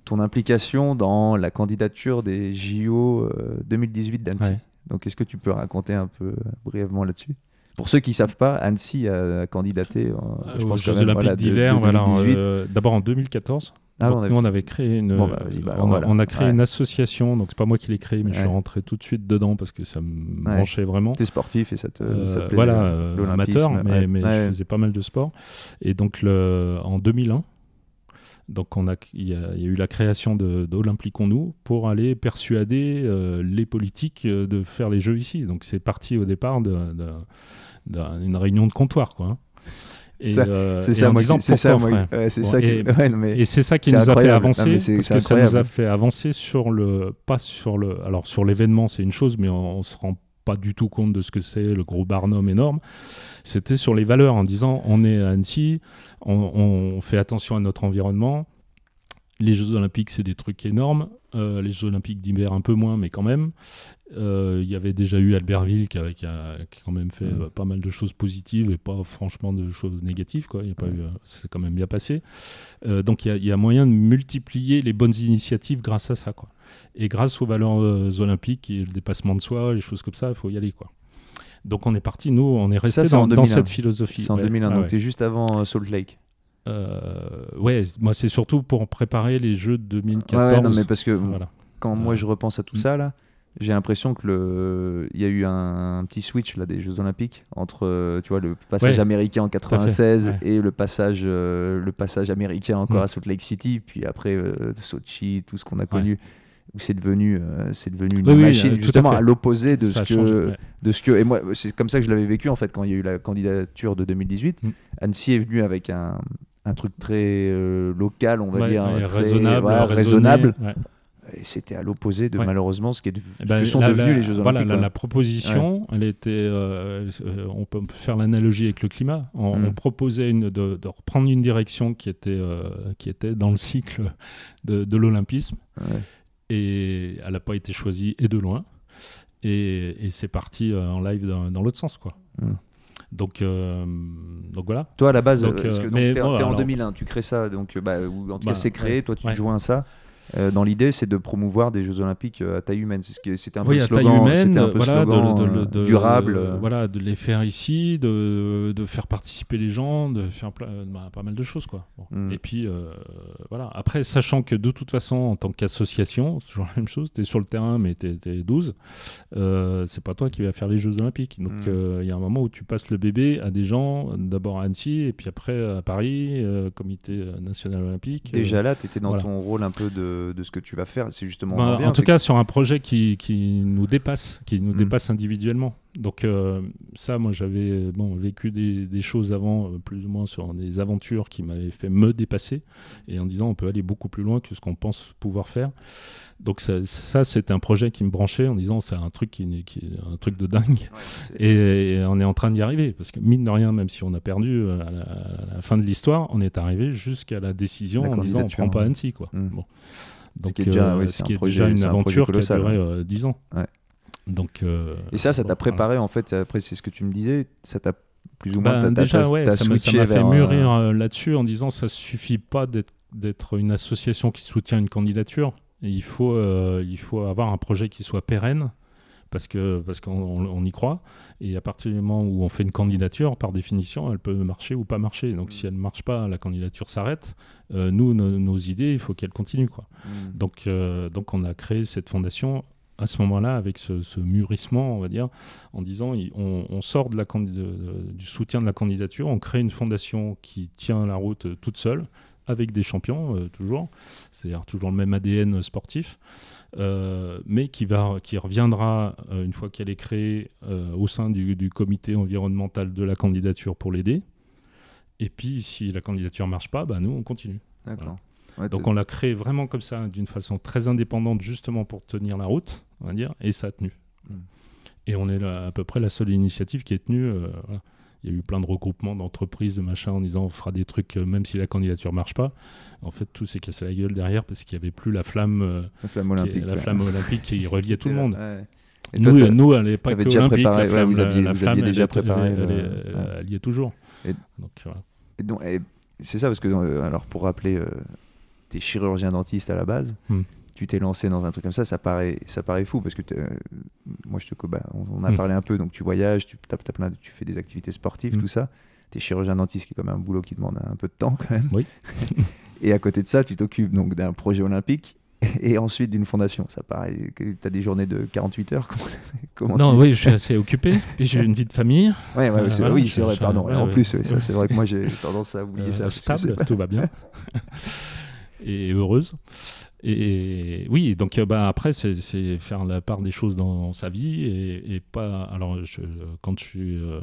ton implication dans la candidature des JO euh, 2018 d'Annecy. Ouais. Donc, est-ce que tu peux raconter un peu euh, brièvement là-dessus? Pour ceux qui ne savent pas, Annecy a candidaté, en- je aux pense Jeux Olympiques d'hiver, voilà, 2018. euh, d'abord en 2014. Ah, Donc, on nous, on avait créé une, Bon, bah, bah, on, a, voilà. on a créé Ouais. une association. Donc c'est pas moi qui l'ai créée, mais je suis rentré tout de suite dedans parce que ça me Ouais. branchait vraiment. T'es sportif et ça te, Euh, ça te plaisait, voilà, euh, l'olympisme, amateur, mais, je faisais pas mal de sport. Et donc le, en 2001, donc on a, il y, a il y a eu la création de- d'Olympliquons-nous pour aller persuader euh, les politiques euh, de faire les Jeux ici. Donc c'est parti au départ d'une réunion de comptoir, quoi. hein. Euh, C'est ça, moi, qui- c'est ça, pourquoi, moi, frère ouais, c'est Bon, ça qui. et- ouais, non, mais et c'est ça qui C'est nous a fait avancer, Non, mais c'est- parce c'est que ça nous a incroyable. fait avancer sur le, pas sur le, alors sur l'événement c'est une chose, mais on, on se rend pas du tout compte de ce que c'est le gros barnum énorme. C'était sur les valeurs en disant on est à Annecy, on, on fait attention à notre environnement. Les Jeux Olympiques c'est des trucs énormes, Euh, les Jeux Olympiques d'hiver un peu moins, mais quand même. Euh, Il y avait déjà eu Albertville qui a, qui a- qui a quand même fait Mm. euh, pas mal de choses positives et pas franchement de choses négatives. Quoi. Y a pas Ouais. eu, c'est quand même bien passé. Donc il y a- il y, a moyen de multiplier les bonnes initiatives grâce à ça. Quoi. Et grâce aux valeurs olympiques et le dépassement de soi, les choses comme ça, il faut y aller. Quoi. Donc on est parti, nous, on est resté dans, en dans 2001. cette philosophie. c'est en Ouais, 2001, ouais, donc ouais. tu es juste avant Salt Lake. Euh, ouais, moi c'est surtout pour préparer les Jeux de 2014. Ouais, non, mais parce que Voilà. quand moi Ouais. je repense à tout Mm. ça là, j'ai l'impression que le, il y a eu un, un petit switch là des Jeux Olympiques entre, euh, tu vois, le passage Ouais, américain en fait, 96 ouais. et le passage, euh, le passage américain encore Mm. à Salt Lake City, puis après euh, Sochi, tout ce qu'on a connu. Où c'est devenu, euh, c'est devenu une Oui, machine euh, à justement à, l'opposé de Ça ce changé, que, de ce que, et moi c'est comme ça que je l'avais vécu en fait quand il y a eu la candidature de 2018. Mm. Annecy est venu avec un, un truc très euh, local, on va Ouais, dire, ouais, très, raisonnable, voilà, raisonné, raisonnable. ouais. Et c'était à l'opposé de malheureusement ce, qui est de- Eh ce ben, que sont la- devenus la- les Jeux Olympiques. Voilà, la, proposition, elle était. euh, on peut faire l'analogie avec le climat. On, Mm. on proposait une, de, de reprendre une direction qui était, euh, qui était dans le cycle de, de l'olympisme. Et elle n'a pas été choisie, et de loin. Et, et c'est parti en live dans, dans l'autre sens, quoi. Mm. Donc, euh, donc voilà. Toi à la base, euh, bon, t'es en alors- 2001, tu crées ça, donc bah, ou en tout Bah, cas c'est créé, toi tu ouais. te joins à ça. Euh, dans l'idée, c'est de promouvoir des Jeux Olympiques euh, à taille humaine. C'est ce qui- C'était un peu Oui, un peu voilà, de- slogan, de- euh, de- durable. euh, voilà, de les faire ici, de, de faire participer les gens, de faire bah, pas mal de choses. Quoi. Bon. Mm. Et puis, euh, voilà. Après, sachant que de toute façon, en tant qu'association, c'est toujours la même chose, tu es sur le terrain, mais tu es, 12, euh, c'est pas toi qui vas faire les Jeux Olympiques. Donc, Mm. il y a un moment où tu passes le bébé à des gens, d'abord à Annecy, et puis après à Paris, Comité national olympique. Déjà là, tu étais dans voilà. ton rôle un peu de, de ce que tu vas faire. C'est justement. Bah, bien, en tout cas, sur un projet qui, qui nous dépasse, qui nous Mm. dépasse individuellement. Donc euh, ça, moi, j'avais bon, vécu des, des choses avant, euh, plus ou moins sur des aventures qui m'avaient fait me dépasser, et en disant on peut aller beaucoup plus loin que ce qu'on pense pouvoir faire. Donc ça, ça c'était un projet qui me branchait en disant c'est un truc qui, n'est- qui est un truc de dingue. ouais, Et, et on est en train d'y arriver, parce que mine de rien, même si on a perdu euh, à la, à la fin de l'histoire, on est arrivé jusqu'à la décision La en disant on prend pas. Annecy. Quoi. Bon. Donc, qui est déjà- euh, oui, ce c'est qui est projet- déjà une c'est un aventure qui a duré euh, 10 ans. Ouais. Donc, euh, Et ça, ça t'a voilà. préparé, en fait, après, c'est ce que tu me disais, ça t'a plus ou moins. Ben, déjà, ouais, ça m'a fait mûrir euh, là-dessus en disant ça suffit pas d'être une association qui soutient une candidature. Et il faut euh, il faut avoir un projet qui soit pérenne parce que parce qu'on on- on y croit. Et à partir du moment où on fait une candidature, par définition, elle peut marcher ou pas marcher. Donc si elle ne marche pas, la candidature s'arrête. Euh, nous, nos, nos idées, il faut qu'elles continuent quoi. Mm. Donc, euh, donc on a créé cette fondation à ce moment-là avec ce, ce mûrissement, on va dire, en disant on, on sort de la candi- de- de- du soutien de la candidature, on crée une fondation qui tient la route euh, toute seule, avec des champions euh, toujours, c'est-à-dire toujours le même ADN sportif, euh, mais qui, va, qui reviendra euh, une fois qu'elle est créée au sein du, du comité environnemental de la candidature pour l'aider. Et puis si la candidature marche pas, bah, nous on continue. D'accord. Ouais, Donc on l'a créé vraiment comme ça, d'une façon très indépendante, justement pour tenir la route, on va dire, et ça a tenu. Mm. Et on est là, à peu près la seule initiative qui est tenue. euh, voilà. Il y a eu plein de regroupements d'entreprises, de machin, en disant on fera des trucs euh, même si la candidature marche pas. En fait, tout s'est cassé la gueule derrière parce qu'il n'y avait plus la flamme, euh, la flamme qui est- olympique. la ouais. flamme olympique qui reliait tout le monde. Ouais. Et toi, Nous, t'as- nous, elle n'est pas t'avais que déjà olympique, préparé, la ouais, flamme, vous aviez- la- vous flamme, aviez déjà est- préparé elle est- le- elle est- ouais. elle y est toujours. Et- Donc, voilà. Et donc, et c'est ça parce que alors pour rappeler, euh, t'es chirurgien dentiste à la base. Hmm. Tu t'es lancé dans un truc comme ça, ça paraît, ça paraît fou parce que euh, moi je te, bah, on, on a Hmm. parlé un peu, donc tu voyages, tu, t'as plein de- tu fais des activités sportives, Hmm. tout ça. T'es chirurgien dentiste qui est quand même un boulot qui demande un peu de temps quand même. Oui. et à côté de ça, tu t'occupes donc d'un projet olympique et ensuite d'une fondation. Ça paraît que t'as des journées de 48 heures. Comment, Non, tu- oui, je suis assez occupé. Puis j'ai une vie de famille. Ouais, ouais, Euh, voilà, oui, je- c'est vrai, je- pardon. Et en ouais. plus, ouais, c'est vrai que moi j'ai tendance à oublier euh, ça. stable, tout va bien. et heureuse. Et oui, donc euh, bah, après, c'est faire la part des choses dans sa vie et, et pas. Alors, je- quand je suis euh,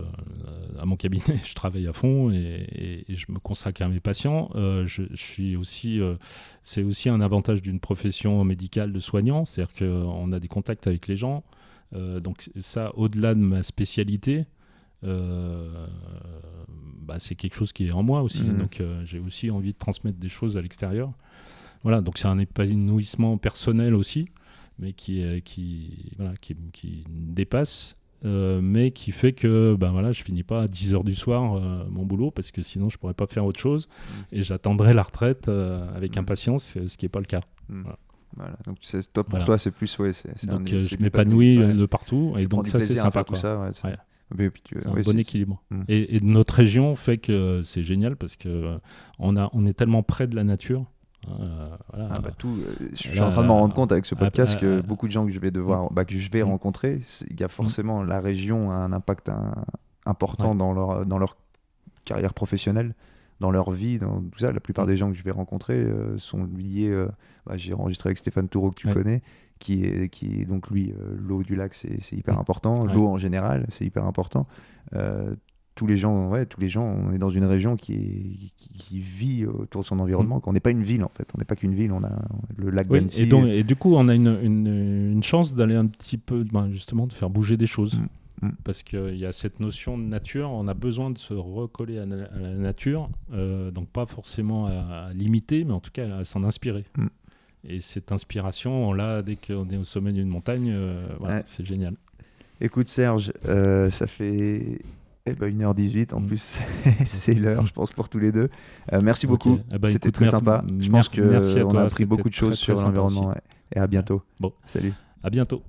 à mon cabinet, je travaille à fond et, je me consacre à mes patients. Euh, je, je suis aussi. euh, c'est aussi un avantage d'une profession médicale de soignant, c'est-à-dire qu'on a des contacts avec les gens. Donc, ça, au-delà de ma spécialité, euh, bah, c'est quelque chose qui est en moi aussi. Mhm. Donc euh, j'ai aussi envie de transmettre des choses à l'extérieur. Voilà, donc c'est un épanouissement personnel aussi, mais qui, est- qui, voilà, qui, qui dépasse, euh, mais qui fait que ben voilà, je finis pas à 10h du soir euh, mon boulot, parce que sinon je pourrais pas faire autre chose, et j'attendrai la retraite euh, avec Mhm. impatience, ce qui n'est pas le cas. Hmm. Voilà. Voilà. Donc c'est- toi, pour Voilà. toi, c'est plus ouais, c'est, un- Donc euh, je m'épanouis ouais. euh, de partout, et Tu donc ça c'est sympa. tout quoi. ça, ouais, puis tu- un bon équilibre. Mm. Et, et notre région fait que c'est génial parce que euh, on, a, on est tellement près de la nature. Hein, euh, voilà. Ah bah tout, euh, je suis Là, en train de m'en rendre compte avec ce podcast ah, que ah, beaucoup de gens que je vais devoir, bah, que je vais Mm. rencontrer, il y a forcément la région a un impact un- important Ouais. dans leur dans leur carrière professionnelle, dans leur vie, dans tout ça. La plupart Mm. des gens que je vais rencontrer euh, sont liés. euh, bah, J'ai enregistré avec Stéphane Toureau que tu Ouais. connais, qui est qui est donc lui euh, l'eau du lac, c'est hyper Mm. important. Ouais. L'eau en général, c'est hyper important. Tous les gens, ouais, tous les gens, on est dans une région qui, est, qui, qui vit autour de son environnement. On n'est pas une ville en fait, on n'est pas qu'une ville, on a le lac Mm. Oui, et, donc, et du coup, on a une, une, une chance d'aller un petit peu, ben, justement, de faire bouger des choses. Mm. Mm. Parce qu'il y a cette notion de nature, on a besoin de se recoller à, na- à la nature, euh, donc pas forcément à, à l'imiter, mais en tout cas à s'en inspirer. Mm. Et cette inspiration, on l'a dès qu'on est au sommet d'une montagne, euh, voilà, Ouais. c'est génial. Écoute Serge, euh, ça fait Eh ben 1h18 en Mm. plus, c'est l'heure, je pense, pour tous les deux. Euh, merci beaucoup, Eh ben, c'était très sympa. Je pense qu'on a appris beaucoup de choses sur l'environnement. ouais. Et à bientôt. Bon. Salut. À bientôt.